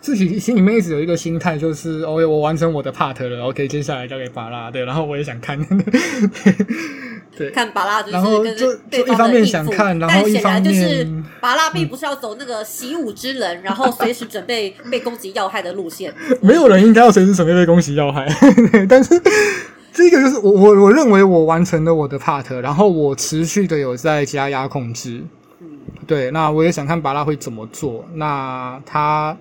自己心里面一直有一个心态，就是 OK，我完成我的 part 了，OK，接下来交给巴拉，对，然后我也想看，对，看巴拉，然后就就一方面想看，然后一方面就是巴拉并不是要走那个习武之人，然后随时准备被攻击要害的路线。没有人应该要随时准备被攻击要害，但是。这个就是我我我认为我完成了我的 part，然后我持续的有在加压控制，嗯，对，那我也想看巴拉会怎么做。那他，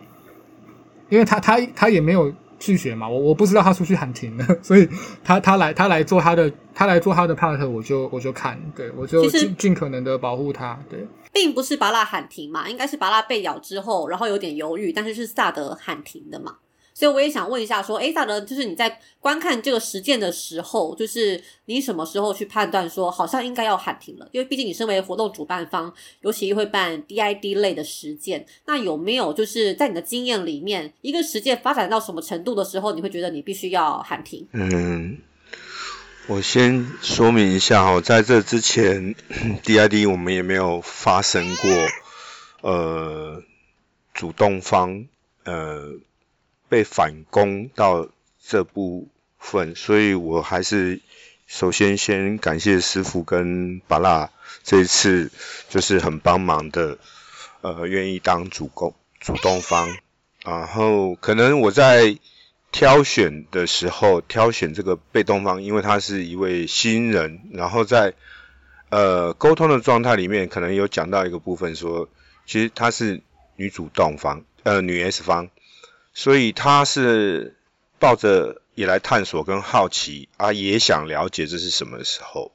因为他他他也没有拒绝嘛，我我不知道他出去喊停了，所以他他来他来做他的他来做他的 part，我就我就看，对我就尽尽可能的保护他，对，并不是巴拉喊停嘛，应该是巴拉被咬之后，然后有点犹豫，但是是萨德喊停的嘛。所以我也想问一下，说，哎，大德，就是你在观看这个实践的时候，就是你什么时候去判断说好像应该要喊停了？因为毕竟你身为活动主办方，尤其会办 DID 类的实践，那有没有就是在你的经验里面，一个实践发展到什么程度的时候，你会觉得你必须要喊停？嗯。我先说明一下哈，在这之前，DID 我们也没有发生过，呃，主动方呃被反攻到这部分，所以我还是首先先感谢师傅跟巴拉这一次就是很帮忙的，呃，愿意当主攻主动方，然后可能我在。挑选的时候，挑选这个被动方，因为他是一位新人，然后在呃沟通的状态里面，可能有讲到一个部分，说其实她是女主动方，呃女 S 方，所以他是抱着也来探索跟好奇啊，也想了解这是什么时候，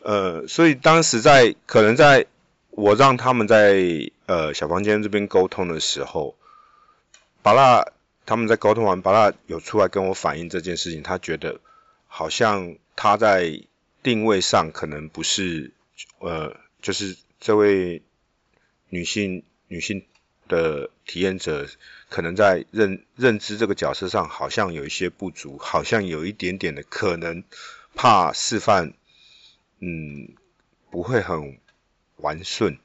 呃，所以当时在可能在我让他们在呃小房间这边沟通的时候，巴拉。他们在沟通完，巴拉有出来跟我反映这件事情，他觉得好像他在定位上可能不是，呃，就是这位女性女性的体验者，可能在认认知这个角色上好像有一些不足，好像有一点点的可能怕示范，嗯，不会很完顺，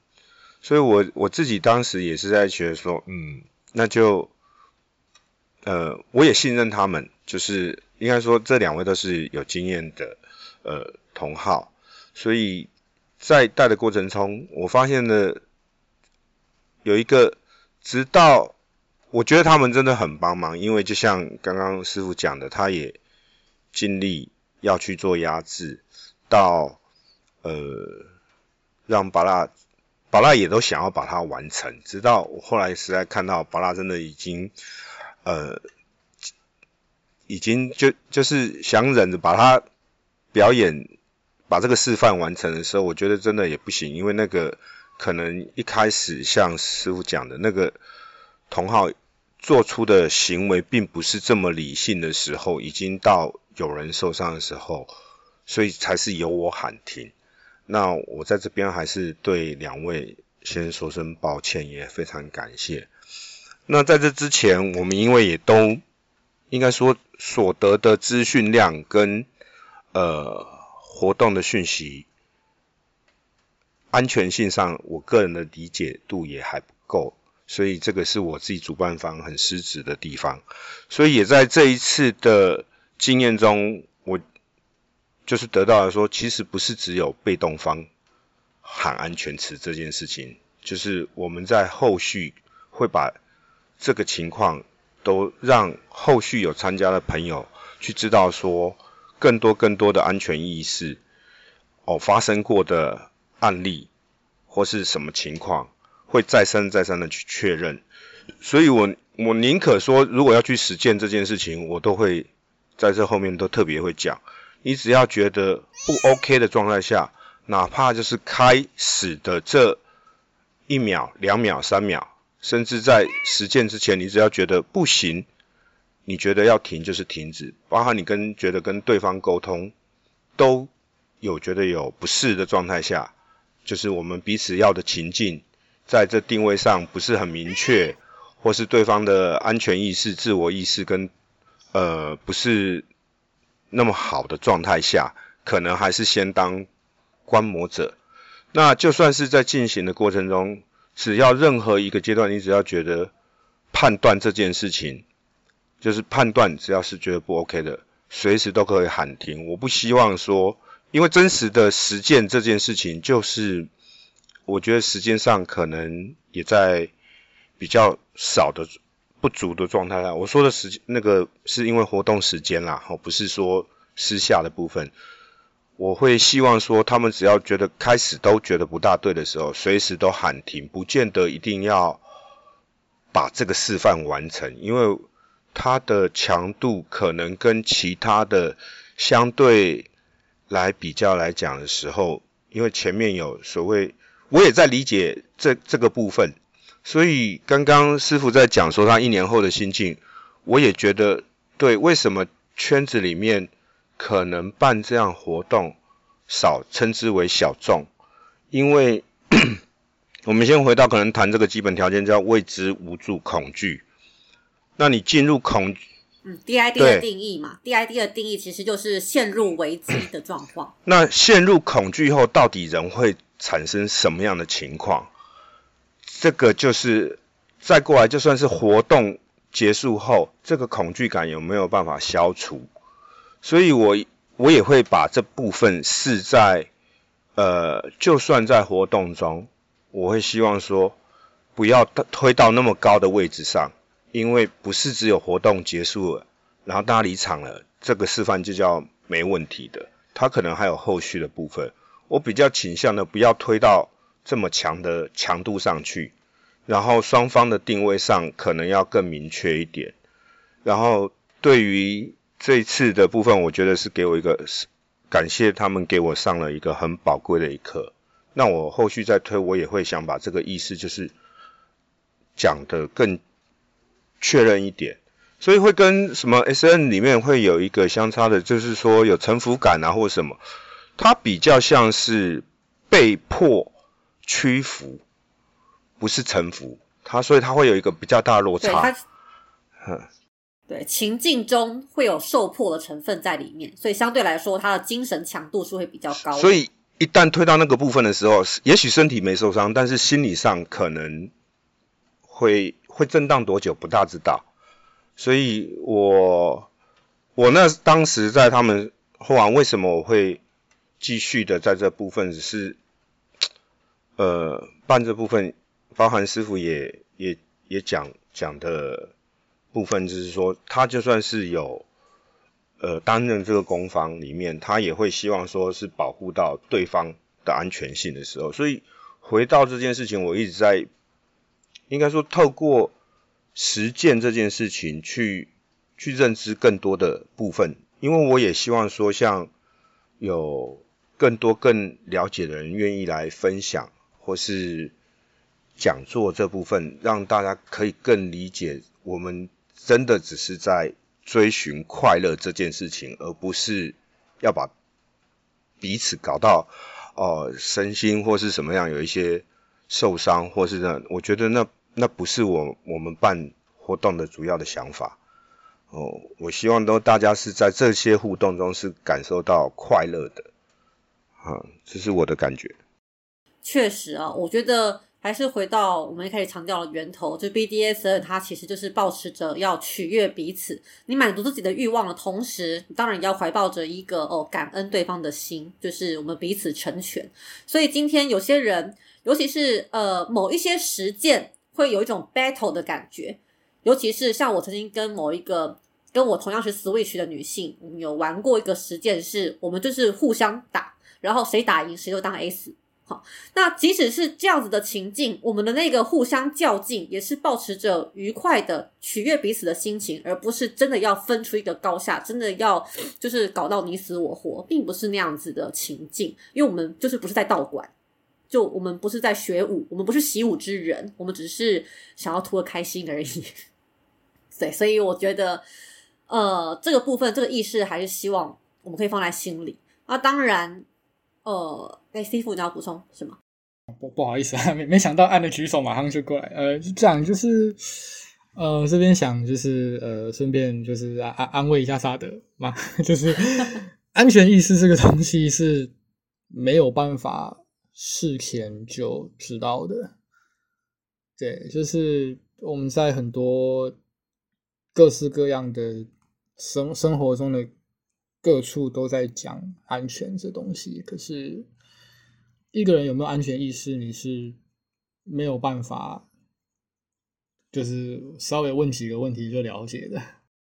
所以我我自己当时也是在觉得说，嗯，那就。呃，我也信任他们，就是应该说这两位都是有经验的呃同号，所以在带的过程中，我发现了有一个，直到我觉得他们真的很帮忙，因为就像刚刚师傅讲的，他也尽力要去做压制，到呃让巴拉巴拉也都想要把它完成，直到我后来实在看到巴拉真的已经。呃，已经就就是想忍着把它表演，把这个示范完成的时候，我觉得真的也不行，因为那个可能一开始像师傅讲的那个同号做出的行为并不是这么理性的时候，已经到有人受伤的时候，所以才是由我喊停。那我在这边还是对两位先说声抱歉，也非常感谢。那在这之前，我们因为也都应该说所得的资讯量跟呃活动的讯息安全性上，我个人的理解度也还不够，所以这个是我自己主办方很失职的地方。所以也在这一次的经验中，我就是得到了说，其实不是只有被动方喊安全词这件事情，就是我们在后续会把。这个情况都让后续有参加的朋友去知道说，更多更多的安全意识哦发生过的案例或是什么情况，会再三再三的去确认。所以我我宁可说，如果要去实践这件事情，我都会在这后面都特别会讲。你只要觉得不 OK 的状态下，哪怕就是开始的这一秒、两秒、三秒。甚至在实践之前，你只要觉得不行，你觉得要停就是停止。包括你跟觉得跟对方沟通都有觉得有不适的状态下，就是我们彼此要的情境，在这定位上不是很明确，或是对方的安全意识、自我意识跟呃不是那么好的状态下，可能还是先当观摩者。那就算是在进行的过程中。只要任何一个阶段，你只要觉得判断这件事情，就是判断，只要是觉得不 OK 的，随时都可以喊停。我不希望说，因为真实的实践这件事情，就是我觉得时间上可能也在比较少的不足的状态下。我说的时间那个是因为活动时间啦，哦，不是说私下的部分。我会希望说，他们只要觉得开始都觉得不大对的时候，随时都喊停，不见得一定要把这个示范完成，因为它的强度可能跟其他的相对来比较来讲的时候，因为前面有所谓，我也在理解这这个部分，所以刚刚师傅在讲说他一年后的心境，我也觉得对，为什么圈子里面可能办这样活动少，称之为小众？因为 我们先回到可能谈这个基本条件，叫未知、无助、恐惧。那你进入恐，嗯，DID 的定义嘛，DID 的定义其实就是陷入危机的状况。那陷入恐惧后，到底人会产生什么样的情况？这个就是再过来，就算是活动结束后，这个恐惧感有没有办法消除？所以我我也会把这部分是在呃，就算在活动中，我会希望说不要推到那么高的位置上，因为不是只有活动结束了，然后大家离场了，这个示范就叫没问题的，它可能还有后续的部分。我比较倾向的不要推到。这么强的强度上去，然后双方的定位上可能要更明确一点。然后对于这次的部分，我觉得是给我一个感谢他们给我上了一个很宝贵的一课。那我后续再推，我也会想把这个意思就是讲的更确认一点。所以会跟什么 S N 里面会有一个相差的，就是说有臣服感啊，或什么，它比较像是被迫。屈服不是臣服，他所以他会有一个比较大的落差。对，对，情境中会有受迫的成分在里面，所以相对来说，他的精神强度是会比较高。所以一旦推到那个部分的时候，也许身体没受伤，但是心理上可能会会震荡多久不大知道。所以我我那当时在他们后完，为什么我会继续的在这部分只是。呃，办这部分，包含师傅也也也讲讲的部分，就是说，他就算是有呃担任这个攻方里面，他也会希望说是保护到对方的安全性的时候，所以回到这件事情，我一直在应该说透过实践这件事情去去认知更多的部分，因为我也希望说，像有更多更了解的人愿意来分享。或是讲座这部分，让大家可以更理解，我们真的只是在追寻快乐这件事情，而不是要把彼此搞到哦身心或是什么样有一些受伤，或是那，我觉得那那不是我我们办活动的主要的想法。哦，我希望都大家是在这些互动中是感受到快乐的，啊，这是我的感觉。确实啊，我觉得还是回到我们一开始强调的源头，就 BDSN 它其实就是保持着要取悦彼此，你满足自己的欲望的同时，当然也要怀抱着一个哦感恩对方的心，就是我们彼此成全。所以今天有些人，尤其是呃某一些实践，会有一种 battle 的感觉，尤其是像我曾经跟某一个跟我同样是 Switch 的女性，有玩过一个实践，是我们就是互相打，然后谁打赢谁就当 S。那即使是这样子的情境，我们的那个互相较劲，也是保持着愉快的取悦彼此的心情，而不是真的要分出一个高下，真的要就是搞到你死我活，并不是那样子的情境。因为我们就是不是在道馆，就我们不是在学武，我们不是习武之人，我们只是想要图个开心而已。对，所以我觉得，呃，这个部分这个意识还是希望我们可以放在心里。那当然。呃，哎，师傅，你要补充什么？不不好意思啊，没没想到按了举手，马上就过来。呃，这样就是，呃，这边想就是呃，顺便就是安安慰一下萨德嘛，就是 安全意识这个东西是没有办法事前就知道的。对，就是我们在很多各式各样的生生活中的。各处都在讲安全这东西，可是一个人有没有安全意识，你是没有办法，就是稍微问几个问题就了解的。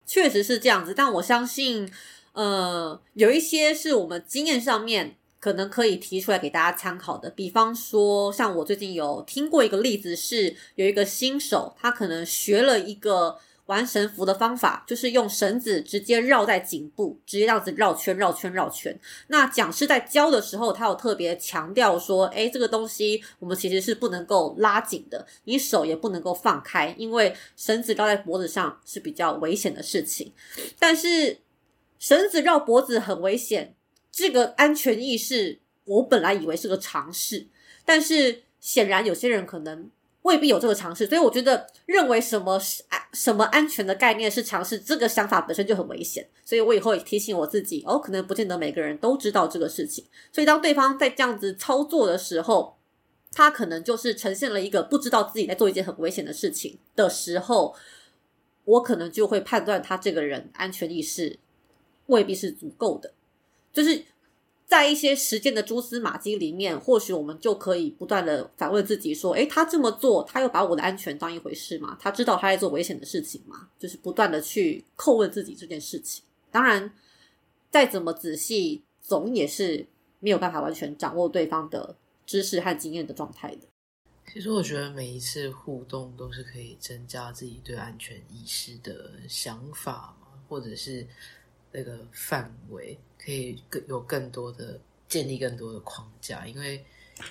确实是这样子，但我相信，呃，有一些是我们经验上面可能可以提出来给大家参考的。比方说，像我最近有听过一个例子，是有一个新手，他可能学了一个。玩绳符的方法，就是用绳子直接绕在颈部，直接这样子绕圈、绕圈、绕圈。那讲师在教的时候，他有特别强调说，哎，这个东西我们其实是不能够拉紧的，你手也不能够放开，因为绳子绕在脖子上是比较危险的事情。但是绳子绕脖子很危险，这个安全意识，我本来以为是个常识，但是显然有些人可能。未必有这个尝试，所以我觉得认为什么是安什么安全的概念是尝试，这个想法本身就很危险。所以我以后也提醒我自己，哦，可能不见得每个人都知道这个事情。所以当对方在这样子操作的时候，他可能就是呈现了一个不知道自己在做一件很危险的事情的时候，我可能就会判断他这个人安全意识未必是足够的，就是。在一些实践的蛛丝马迹里面，或许我们就可以不断的反问自己说：，诶，他这么做，他又把我的安全当一回事吗？他知道他在做危险的事情吗？就是不断的去叩问自己这件事情。当然，再怎么仔细，总也是没有办法完全掌握对方的知识和经验的状态的。其实，我觉得每一次互动都是可以增加自己对安全意识的想法，或者是。那个范围可以更有更多的建立更多的框架，因为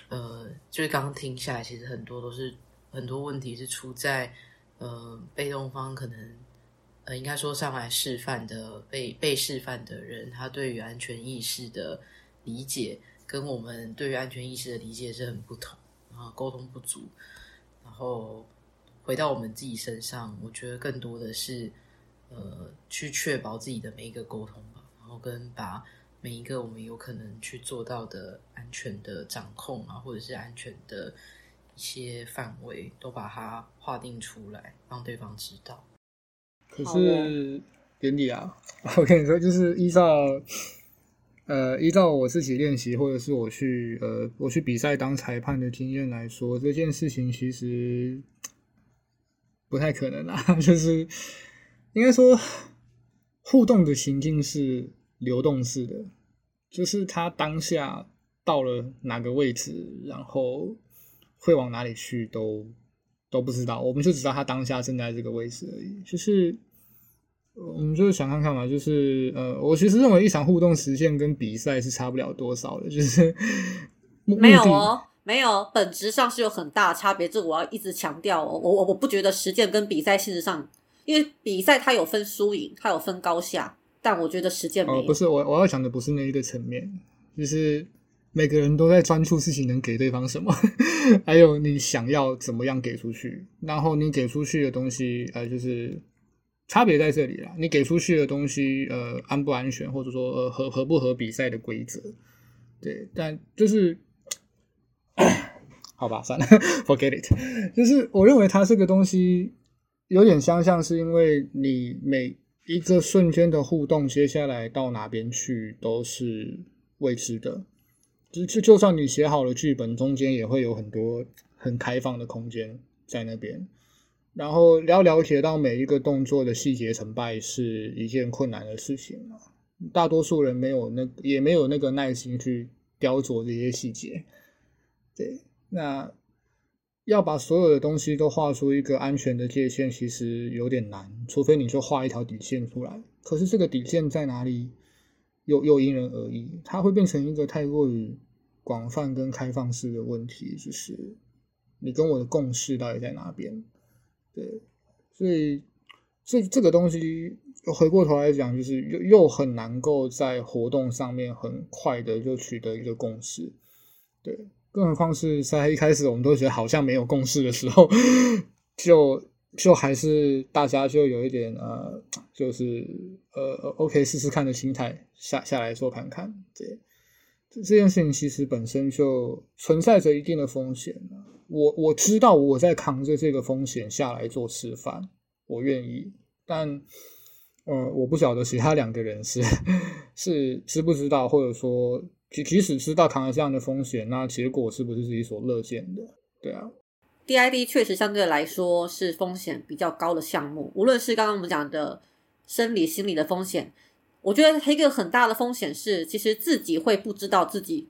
呃，就是刚刚听下来，其实很多都是很多问题是出在呃被动方可能呃应该说上来示范的被被示范的人，他对于安全意识的理解跟我们对于安全意识的理解是很不同，然后沟通不足，然后回到我们自己身上，我觉得更多的是。呃，去确保自己的每一个沟通吧，然后跟把每一个我们有可能去做到的安全的掌控啊，或者是安全的一些范围，都把它划定出来，让对方知道。可是，典礼啊，我跟你说，就是依照 呃依照我自己练习，或者是我去呃我去比赛当裁判的经验来说，这件事情其实不太可能啊，就是。应该说，互动的情境是流动式的，就是他当下到了哪个位置，然后会往哪里去，都都不知道。我们就知道他当下正在这个位置而已。就是我们就是想看看嘛，就是呃，我其实认为一场互动实现跟比赛是差不了多少的，就是 没有哦，没有，本质上是有很大的差别。这我要一直强调哦，我我我不觉得实践跟比赛性质上。因为比赛它有分输赢，它有分高下，但我觉得实践没有。不是我我要讲的不是那一个层面，就是每个人都在专注自己能给对方什么，还有你想要怎么样给出去，然后你给出去的东西，呃，就是差别在这里了。你给出去的东西，呃，安不安全，或者说呃合合不合比赛的规则，对，但就是 好吧，算了，forget it。就是我认为它这个东西。有点相像，是因为你每一个瞬间的互动，接下来到哪边去都是未知的。就就就算你写好了剧本，中间也会有很多很开放的空间在那边。然后要了解到每一个动作的细节成败，是一件困难的事情。大多数人没有那也没有那个耐心去雕琢这些细节。对，那。要把所有的东西都画出一个安全的界限，其实有点难，除非你就画一条底线出来。可是这个底线在哪里，又又因人而异，它会变成一个太过于广泛跟开放式的问题，就是你跟我的共识到底在哪边？对，所以这这个东西回过头来讲，就是又又很难够在活动上面很快的就取得一个共识，对。更何况是在一开始我们都觉得好像没有共识的时候，就就还是大家就有一点呃，就是呃，OK，试试看的心态下下来做看看。对，这这件事情其实本身就存在着一定的风险我我知道我在扛着这个风险下来做示范，我愿意。但呃，我不晓得其他两个人是 是知不知道，或者说。即即使知道扛了这样的风险，那结果是不是自己所乐见的？对啊，DID 确实相对来说是风险比较高的项目。无论是刚刚我们讲的生理、心理的风险，我觉得一个很大的风险是，其实自己会不知道自己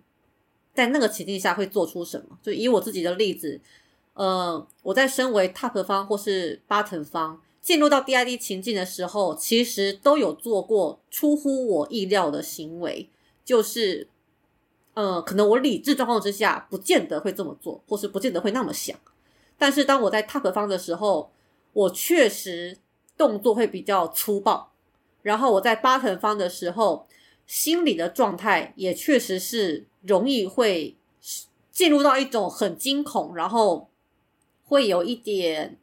在那个情境下会做出什么。就以我自己的例子，呃，我在身为 top 方或是 bottom 方。进入到 DID 情境的时候，其实都有做过出乎我意料的行为，就是，呃，可能我理智状况之下，不见得会这么做，或是不见得会那么想。但是当我在 top 方的时候，我确实动作会比较粗暴，然后我在 bottom 方的时候，心理的状态也确实是容易会进入到一种很惊恐，然后会有一点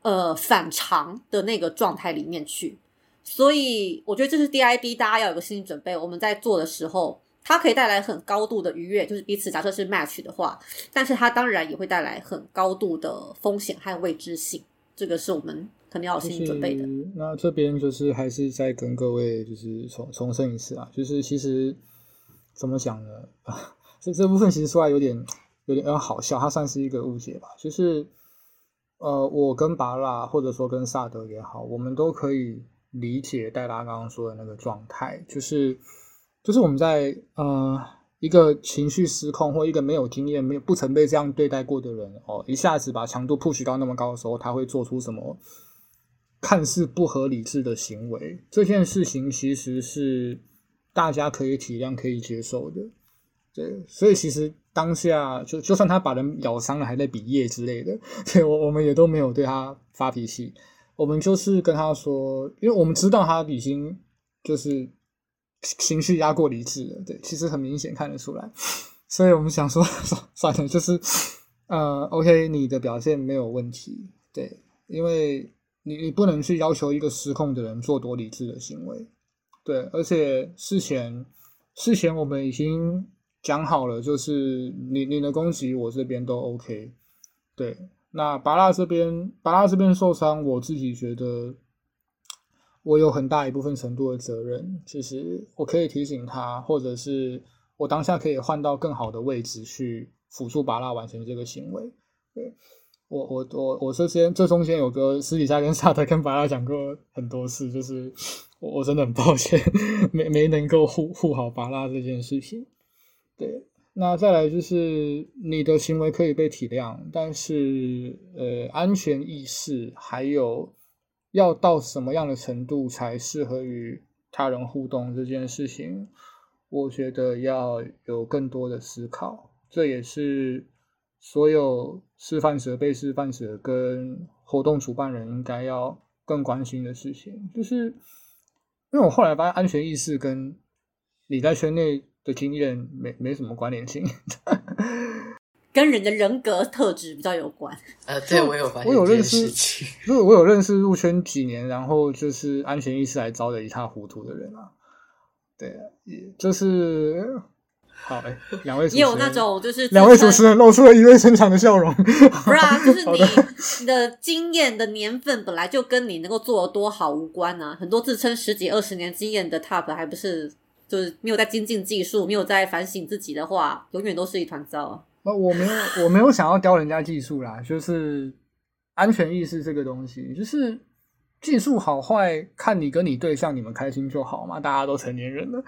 呃反常的那个状态里面去。所以我觉得这是 DID，大家要有个心理准备。我们在做的时候，它可以带来很高度的愉悦，就是彼此假设是 match 的话，但是它当然也会带来很高度的风险和未知性。这个是我们肯定要有心理准备的。就是那这边就是还是再跟各位就是重重申一次啊，就是其实怎么讲呢？啊，这这部分其实说来有点有点有点好笑，它算是一个误解吧。就是呃，我跟拔拉或者说跟萨德也好，我们都可以理解戴拉刚刚说的那个状态，就是就是我们在呃一个情绪失控或一个没有经验、没有不曾被这样对待过的人哦，一下子把强度 push 到那么高的时候，他会做出什么看似不合理智的行为？这件事情其实是大家可以体谅、可以接受的。对，所以其实当下就就算他把人咬伤了，还在比耶之类的，对我我们也都没有对他发脾气，我们就是跟他说，因为我们知道他已经就是情绪压过理智了，对，其实很明显看得出来，所以我们想说 算了，就是呃，OK，你的表现没有问题，对，因为你你不能去要求一个失控的人做多理智的行为，对，而且事前事前我们已经讲好了，就是你你的攻击我这边都 OK，对，那拔拉这边拔拉这边受伤，我自己觉得我有很大一部分程度的责任，就是我可以提醒他，或者是我当下可以换到更好的位置去辅助巴拉完成这个行为，对。我我我我这间这中间有个私底下跟萨特跟巴拉讲过很多次，就是我我真的很抱歉，没没能够护护好巴拉这件事情。对，那再来就是你的行为可以被体谅，但是呃，安全意识还有要到什么样的程度才适合与他人互动这件事情，我觉得要有更多的思考，这也是。所有示范者、被示范者跟活动主办人应该要更关心的事情，就是因为我后来发现安全意识跟你在圈内的经验没没什么关联性，跟人的人格特质比较有关。呃，对我有发现我有认识，就是我有认识入圈几年，然后就是安全意识还糟的一塌糊涂的人啊，对，也就是。好，哎，两位主持人也有那种就是两位主持人露出了一位深长的笑容。不是啊，就是你的你的经验的年份本来就跟你能够做的多好无关啊。很多自称十几二十年经验的 top 还不是就是没有在精进技术，没有在反省自己的话，永远都是一团糟啊。那我没有，我没有想要教人家技术啦，就是安全意识这个东西，就是技术好坏看你跟你对象你们开心就好嘛，大家都成年人了。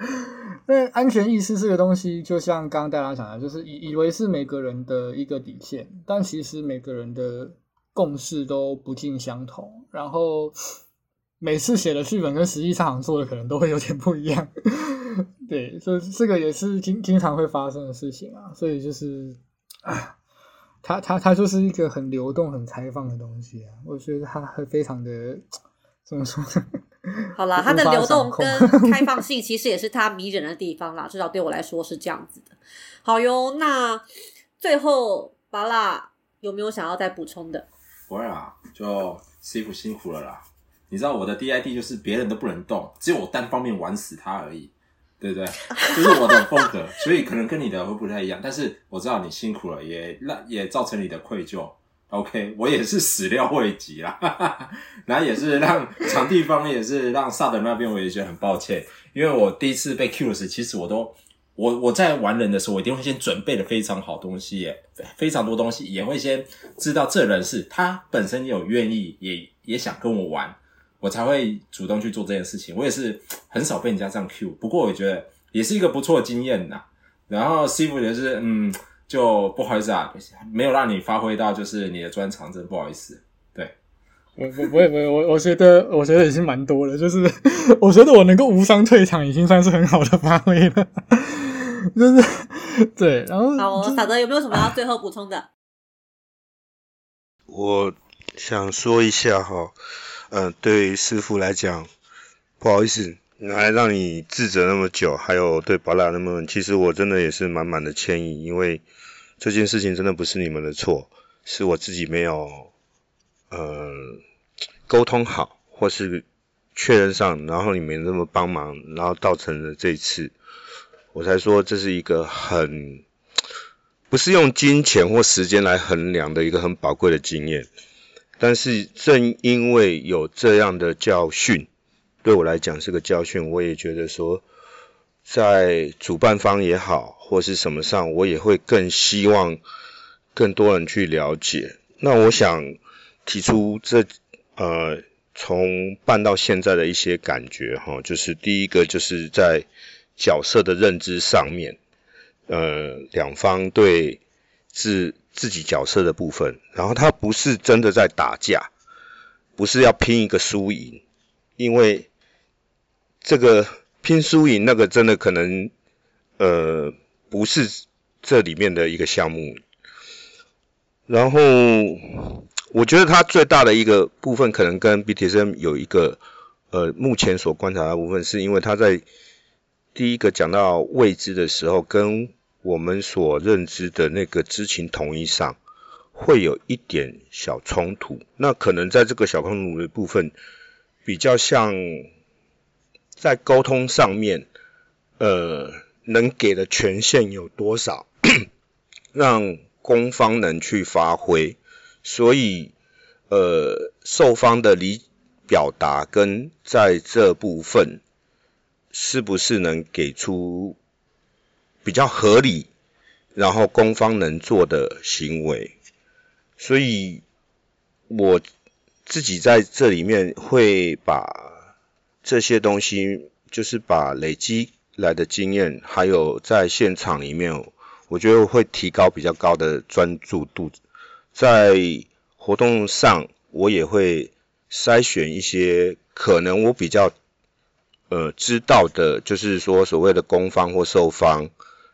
那安全意识这个东西，就像刚刚大家讲的，就是以以为是每个人的一个底线，但其实每个人的共识都不尽相同，然后每次写的剧本跟实际上做的可能都会有点不一样。对，这这个也是经经常会发生的事情啊，所以就是啊，它它它就是一个很流动、很开放的东西啊，我觉得它会非常的怎么说呢？好啦，它的流动跟开放性其实也是它迷人的地方啦，至少对我来说是这样子的。好哟，那最后巴拉有没有想要再补充的？不会啦，就师傅辛苦了啦。你知道我的 DID 就是别人都不能动，只有我单方面玩死他而已，对不对？这是我的风格，所以可能跟你的会不太一样。但是我知道你辛苦了，也让也造成你的愧疚。OK，我也是始料未及啦，然后也是让场地方也是让萨德那边，我也觉得很抱歉，因为我第一次被 Q 时，其实我都我我在玩人的时候，我一定会先准备的非常好东西耶，非常多东西，也会先知道这人是他本身有愿意，也也想跟我玩，我才会主动去做这件事情。我也是很少被人家这样 Q，不过我觉得也是一个不错的经验呐。然后 C 傅也是，嗯，就不好意思啊，没有让你发挥到就是你的专长，真的不好意思。对，我我不会不会，我我觉得我觉得已经蛮多了，就是 我觉得我能够无伤退场，已经算是很好的发挥了。就是对，然后好，傻德有没有什么要最后补充的？我想说一下哈，嗯，对师傅来讲，不好意思，来让你自责那么久，还有对巴拉那么，其实我真的也是满满的歉意，因为这件事情真的不是你们的错，是我自己没有呃沟通好，或是确认上，然后你们那么帮忙，然后造成了这次，我才说这是一个很。不是用金钱或时间来衡量的一个很宝贵的经验，但是正因为有这样的教训，对我来讲是个教训，我也觉得说，在主办方也好，或是什么上，我也会更希望更多人去了解。那我想提出这呃，从办到现在的一些感觉哈，就是第一个就是在角色的认知上面。呃，两方对自自己角色的部分，然后他不是真的在打架，不是要拼一个输赢，因为这个拼输赢那个真的可能呃不是这里面的一个项目。然后我觉得他最大的一个部分，可能跟 BTS 有一个呃目前所观察的部分，是因为他在。第一个讲到未知的时候，跟我们所认知的那个知情同意上会有一点小冲突。那可能在这个小冲突的部分，比较像在沟通上面，呃，能给的权限有多少，让公方能去发挥。所以，呃，受方的理表达跟在这部分。是不是能给出比较合理，然后攻方能做的行为？所以我自己在这里面会把这些东西，就是把累积来的经验，还有在现场里面，我觉得会提高比较高的专注度。在活动上，我也会筛选一些可能我比较。呃，知道的，就是说所谓的攻方或受方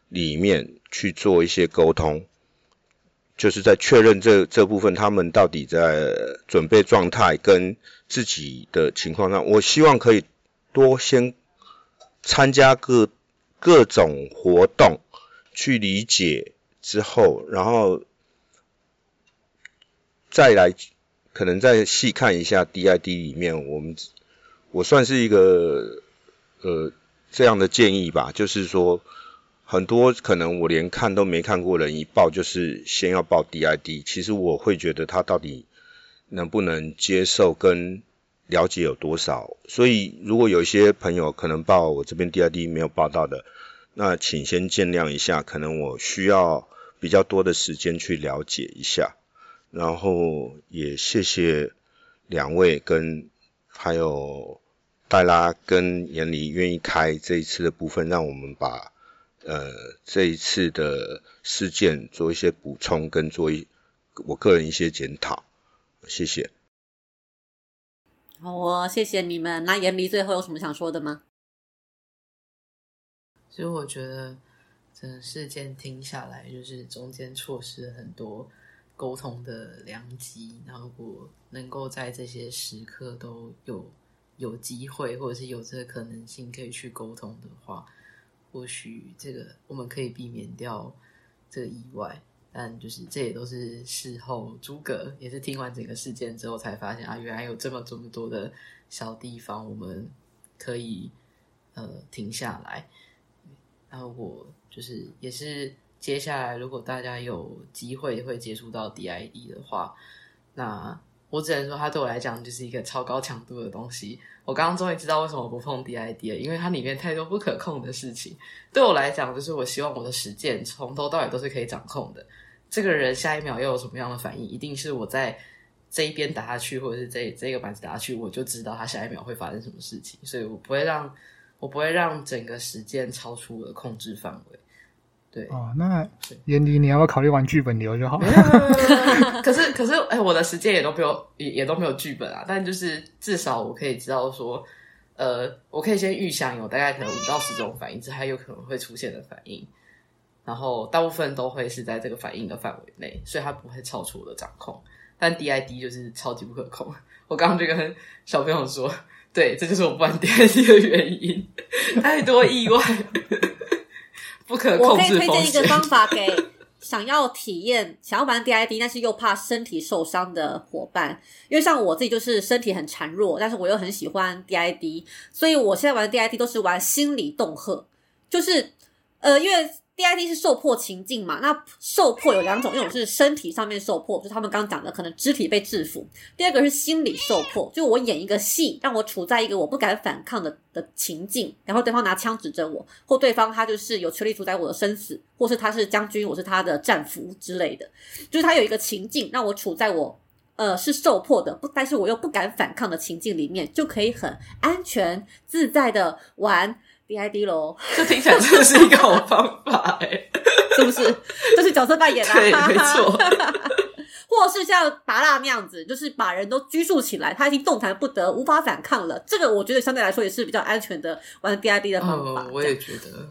里面去做一些沟通，就是在确认这这部分他们到底在准备状态跟自己的情况上，我希望可以多先参加各各种活动，去理解之后，然后再来可能再细看一下 DID 里面，我们我算是一个。呃，这样的建议吧，就是说，很多可能我连看都没看过人一报，就是先要报 DID。其实我会觉得他到底能不能接受跟了解有多少。所以如果有一些朋友可能报我这边 DID 没有报到的，那请先见谅一下，可能我需要比较多的时间去了解一下。然后也谢谢两位跟还有。戴拉跟严离愿意开这一次的部分，让我们把呃这一次的事件做一些补充，跟做一我个人一些检讨，谢谢。好哦，谢谢你们。那严离最后有什么想说的吗？其实我觉得整个事件听下来，就是中间错失了很多沟通的良机，然后我能够在这些时刻都有。有机会，或者是有这个可能性可以去沟通的话，或许这个我们可以避免掉这个意外。但就是这也都是事后诸葛也是听完整个事件之后才发现啊，原来有这么这么多的小地方我们可以呃停下来。然后我就是也是接下来如果大家有机会会接触到 DID 的话，那。我只能说，它对我来讲就是一个超高强度的东西。我刚刚终于知道为什么不碰 DID 了，因为它里面太多不可控的事情。对我来讲，就是我希望我的实践从头到尾都是可以掌控的。这个人下一秒又有什么样的反应，一定是我在这一边打下去，或者是这这个板子打下去，我就知道他下一秒会发生什么事情。所以我不会让我不会让整个实践超出我的控制范围。对，哦，那严迪你要不要考虑玩剧本流就好？可是可是，哎、我的时间也都没有，也也都没有剧本啊。但就是至少我可以知道说，呃，我可以先预想有大概可能五到十种反应，这还有可能会出现的反应，然后大部分都会是在这个反应的范围内，所以它不会超出我的掌控。但 DID 就是超级不可控。我刚刚就跟小朋友说，对，这就是我不玩 DID 的原因，太多意外，不可我可以推荐一个。方法给想要体验、想要玩 DID，但是又怕身体受伤的伙伴。因为像我自己就是身体很孱弱，但是我又很喜欢 DID，所以我现在玩 DID 都是玩心理恫吓，就是呃，因为 DID 是受迫情境嘛，那受迫有两种，一种是身体上面受迫，就是他们刚刚讲的可能肢体被制服；第二个是心理受迫，就我演一个戏，让我处在一个我不敢反抗的的情境，然后对方拿枪指着我，或对方他就是有权利主宰我的生死，或是他是将军，我是他的战俘之类的，就是他有一个情境让我处在我。呃，是受迫的，不，但是我又不敢反抗的情境里面，就可以很安全自在的玩 DID 喽，这听起来真的是一个好方法哎、是不是？就是角色扮演啊，对，没错。或是像拔蜡那样子，就是把人都拘束起来，他已经动弹不得，无法反抗了。这个我觉得相对来说也是比较安全的玩 DID 的方法。嗯，我也觉得，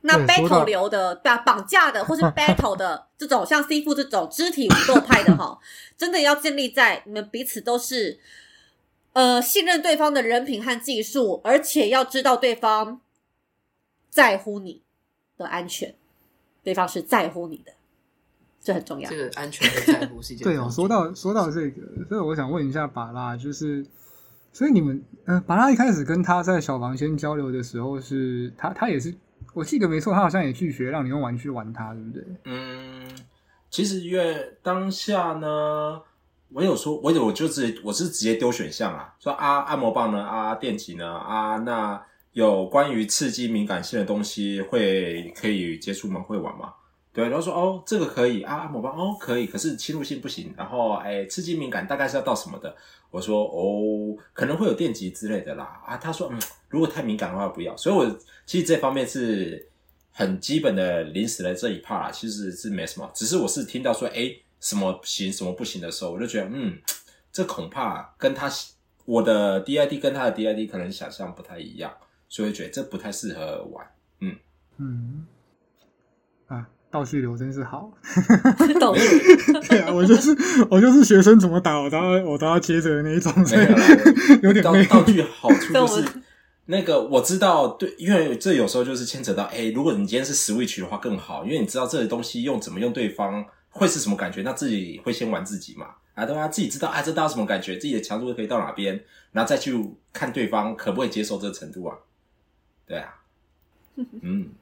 那 battle 流的，对啊，绑架的或是 battle 的这种，像 C 副这种肢体武斗派的哈，真的要建立在你们彼此都是呃信任对方的人品和技术，而且要知道对方在乎你的安全，对方是在乎你的，这很重要这。个安全的在乎是一件对哦，说到说到这个，所以我想问一下巴拉，就是，所以你们，呃，巴拉一开始跟他在小房间交流的时候是，他他也是，我记得没错，他好像也拒绝让你用玩具玩他，对不对？嗯，其实因为当下呢，我有说，我有我就直接我是直接丢选项啊，说啊按摩棒呢啊电极呢啊那有关于刺激敏感性的东西会可以接触吗？会玩吗？对，然后说哦这个可以啊按摩棒哦可以，可是侵入性不行，然后哎刺激敏感大概是要到什么的？我说哦可能会有电极之类的啦啊他说嗯如果太敏感的话不要，所以我其实这方面是。很基本的临时的这一 part 啦，其实是没什么，只是我是听到说，哎，什么行什么不行的时候，我就觉得，嗯，这恐怕跟他我的 DID 跟他的 DID 可能想象不太一样，所以觉得这不太适合玩。嗯嗯，啊，倒叙流真是好，懂对啊，我就是我就是学生怎么打我都要我都要接着的那一种，没有有点累。道具好处就是那个我知道，对，因为这有时候就是牵扯到，哎，如果你今天是 Switch 的话更好，因为你知道这些东西用怎么用对方会是什么感觉，那自己会先玩自己嘛，啊，对吧？自己知道，啊，这到什么感觉，自己的强度可以到哪边，然后再去看对方可不可以接受这个程度啊，对啊，嗯。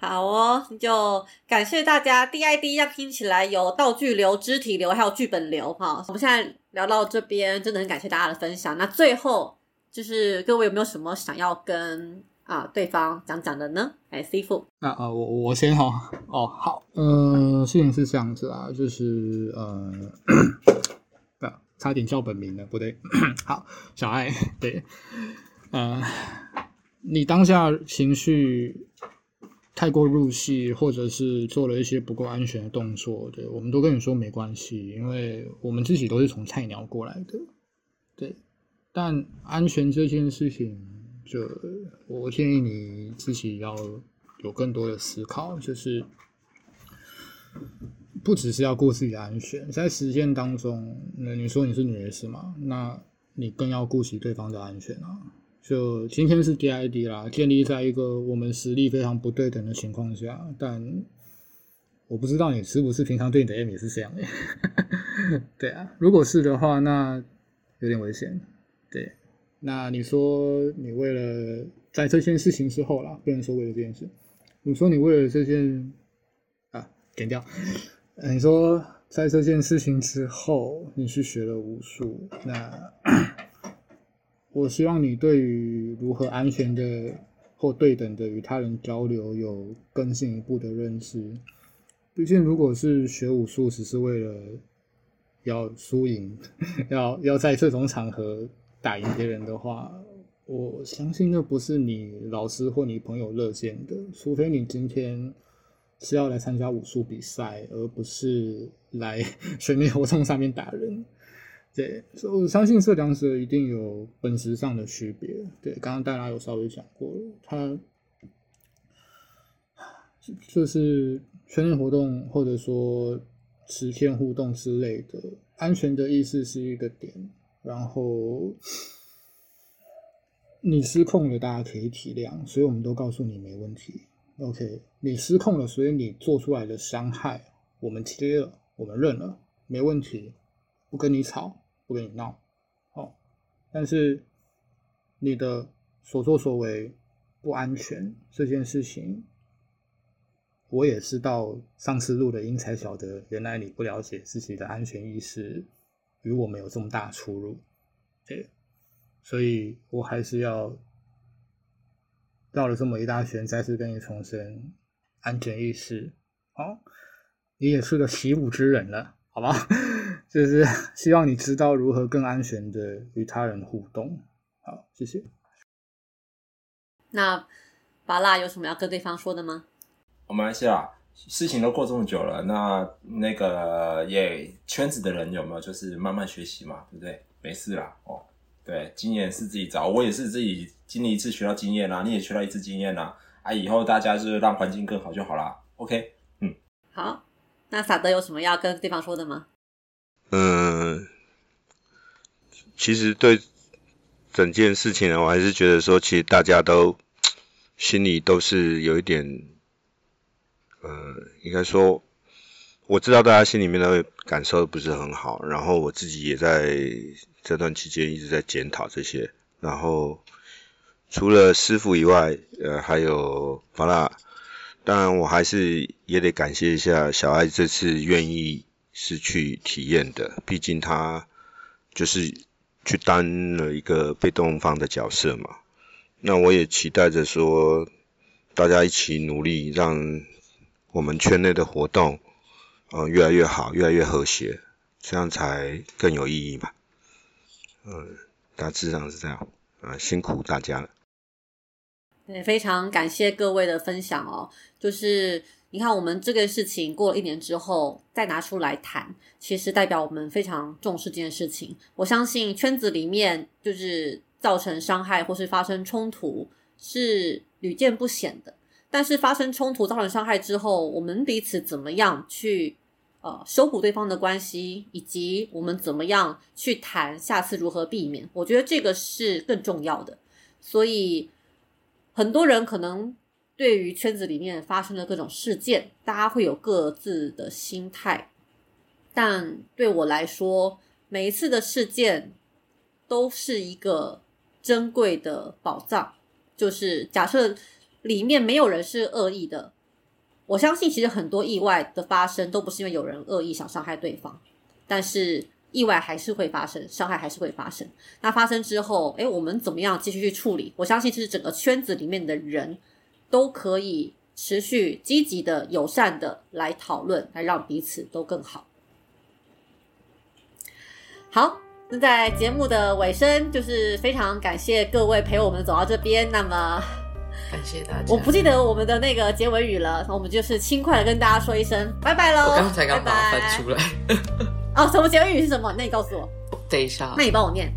好哦，就感谢大家。DID 要拼起来有道具流、肢体流，还有剧本流哈。我们现在聊到这边，真的很感谢大家的分享。那最后就是各位有没有什么想要跟啊对方讲讲的呢？哎，C 父，那啊、我我先哈，哦，好，呃，事情是这样子啊，就是呃，啊，差点叫本名了，不对，好，小爱，对，呃，你当下情绪太过入戏，或者是做了一些不够安全的动作，对，我们都跟你说没关系，因为我们自己都是从菜鸟过来的，对，但安全这件事情，就我建议你自己要有更多的思考，就是不只是要顾自己的安全，在实践当中，那你说你是女人是吗，那你更要顾及对方的安全啊。就今天是 DID 啦，建立在一个我们实力非常不对等的情况下，但我不知道你是不是平常对你的 M 也是这样的。对啊，如果是的话，那有点危险。对，那你说你为了在这件事情之后啦，不能说为了这件事，你说你为了这件啊，点掉。你说在这件事情之后，你去学了武术，那我希望你对于如何安全的或对等的与他人交流有更进一步的认识。毕竟，如果是学武术只是为了要输赢，要要在这种场合打赢别人的话，我相信那不是你老师或你朋友乐见的，除非你今天是要来参加武术比赛，而不是来全民活动上面打人。对，所以我相信这两者一定有本质上的区别。对，刚刚大家有稍微讲过了，他就是训练活动或者说实天互动之类的，安全的意识是一个点，然后你失控了，大家可以体谅，所以我们都告诉你没问题。OK，你失控了，所以你做出来的伤害，我们切了，我们认了，没问题，不跟你吵，不跟你闹，哦，但是你的所作所为不安全这件事情，我也知道，上次录的音才晓得，原来你不了解自己的安全意识与我们有这么大出入，对，所以我还是要。绕了这么一大圈，再次跟你重申安全意识。哦，你也是个习武之人了，好吧？就是希望你知道如何更安全的与他人互动。好，谢谢。那巴拉有什么要跟对方说的吗？我们系啊，事情都过这么久了，那那个也圈子的人有没有就是慢慢学习嘛？对不对？没事啦，哦。对，经验是自己找，我也是自己经历一次学到经验啦，你也学到一次经验啦，啊，以后大家就是让环境更好就好啦。OK，嗯，好，那萨德有什么要跟对方说的吗？嗯，其实对整件事情呢，我还是觉得说，其实大家都心里都是有一点，呃，应该说，我知道大家心里面的感受不是很好，然后我自己也在。这段期间一直在检讨这些，然后除了师傅以外，呃，还有法拉。当然，我还是也得感谢一下小爱这次愿意是去体验的，毕竟他就是去担了一个被动方的角色嘛。那我也期待着说，大家一起努力，让我们圈内的活动，呃，越来越好，越来越和谐，这样才更有意义嘛。嗯，大致上是这样啊，辛苦大家了。对，非常感谢各位的分享哦。就是你看，我们这个事情过了一年之后再拿出来谈，其实代表我们非常重视这件事情。我相信圈子里面就是造成伤害或是发生冲突是屡见不鲜的，但是发生冲突造成伤害之后，我们彼此怎么样去？呃，修补对方的关系，以及我们怎么样去谈下次如何避免，我觉得这个是更重要的。所以很多人可能对于圈子里面发生的各种事件，大家会有各自的心态。但对我来说，每一次的事件都是一个珍贵的宝藏。就是假设里面没有人是恶意的。我相信，其实很多意外的发生都不是因为有人恶意想伤害对方，但是意外还是会发生，伤害还是会发生。那发生之后，哎，我们怎么样继续去处理？我相信，其实整个圈子里面的人都可以持续积极的、友善的来讨论，来让彼此都更好。好，那在节目的尾声，就是非常感谢各位陪我们走到这边。那么。感谢大家。我不记得我们的那个结尾语了，我们就是轻快的跟大家说一声拜拜喽。我刚才刚把它翻出来。哦，什么结尾语是什么？那你告诉我。等一下。那你帮我念。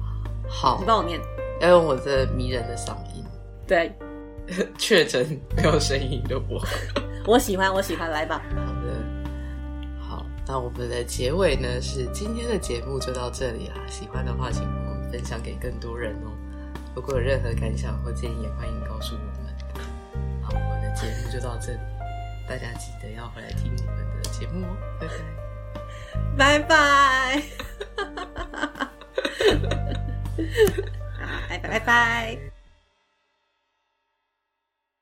好。你帮我念。要用我这迷人的嗓音。对。确诊没有声音的我。我喜欢，我喜欢，来吧。好的。好，那我们的结尾呢是今天的节目就到这里啦。喜欢的话，请分享给更多人哦。如果有任何感想或建议，也欢迎告诉我。节目就到这里，大家记得要回来听我们的节目哦，拜拜，拜拜，拜拜拜拜。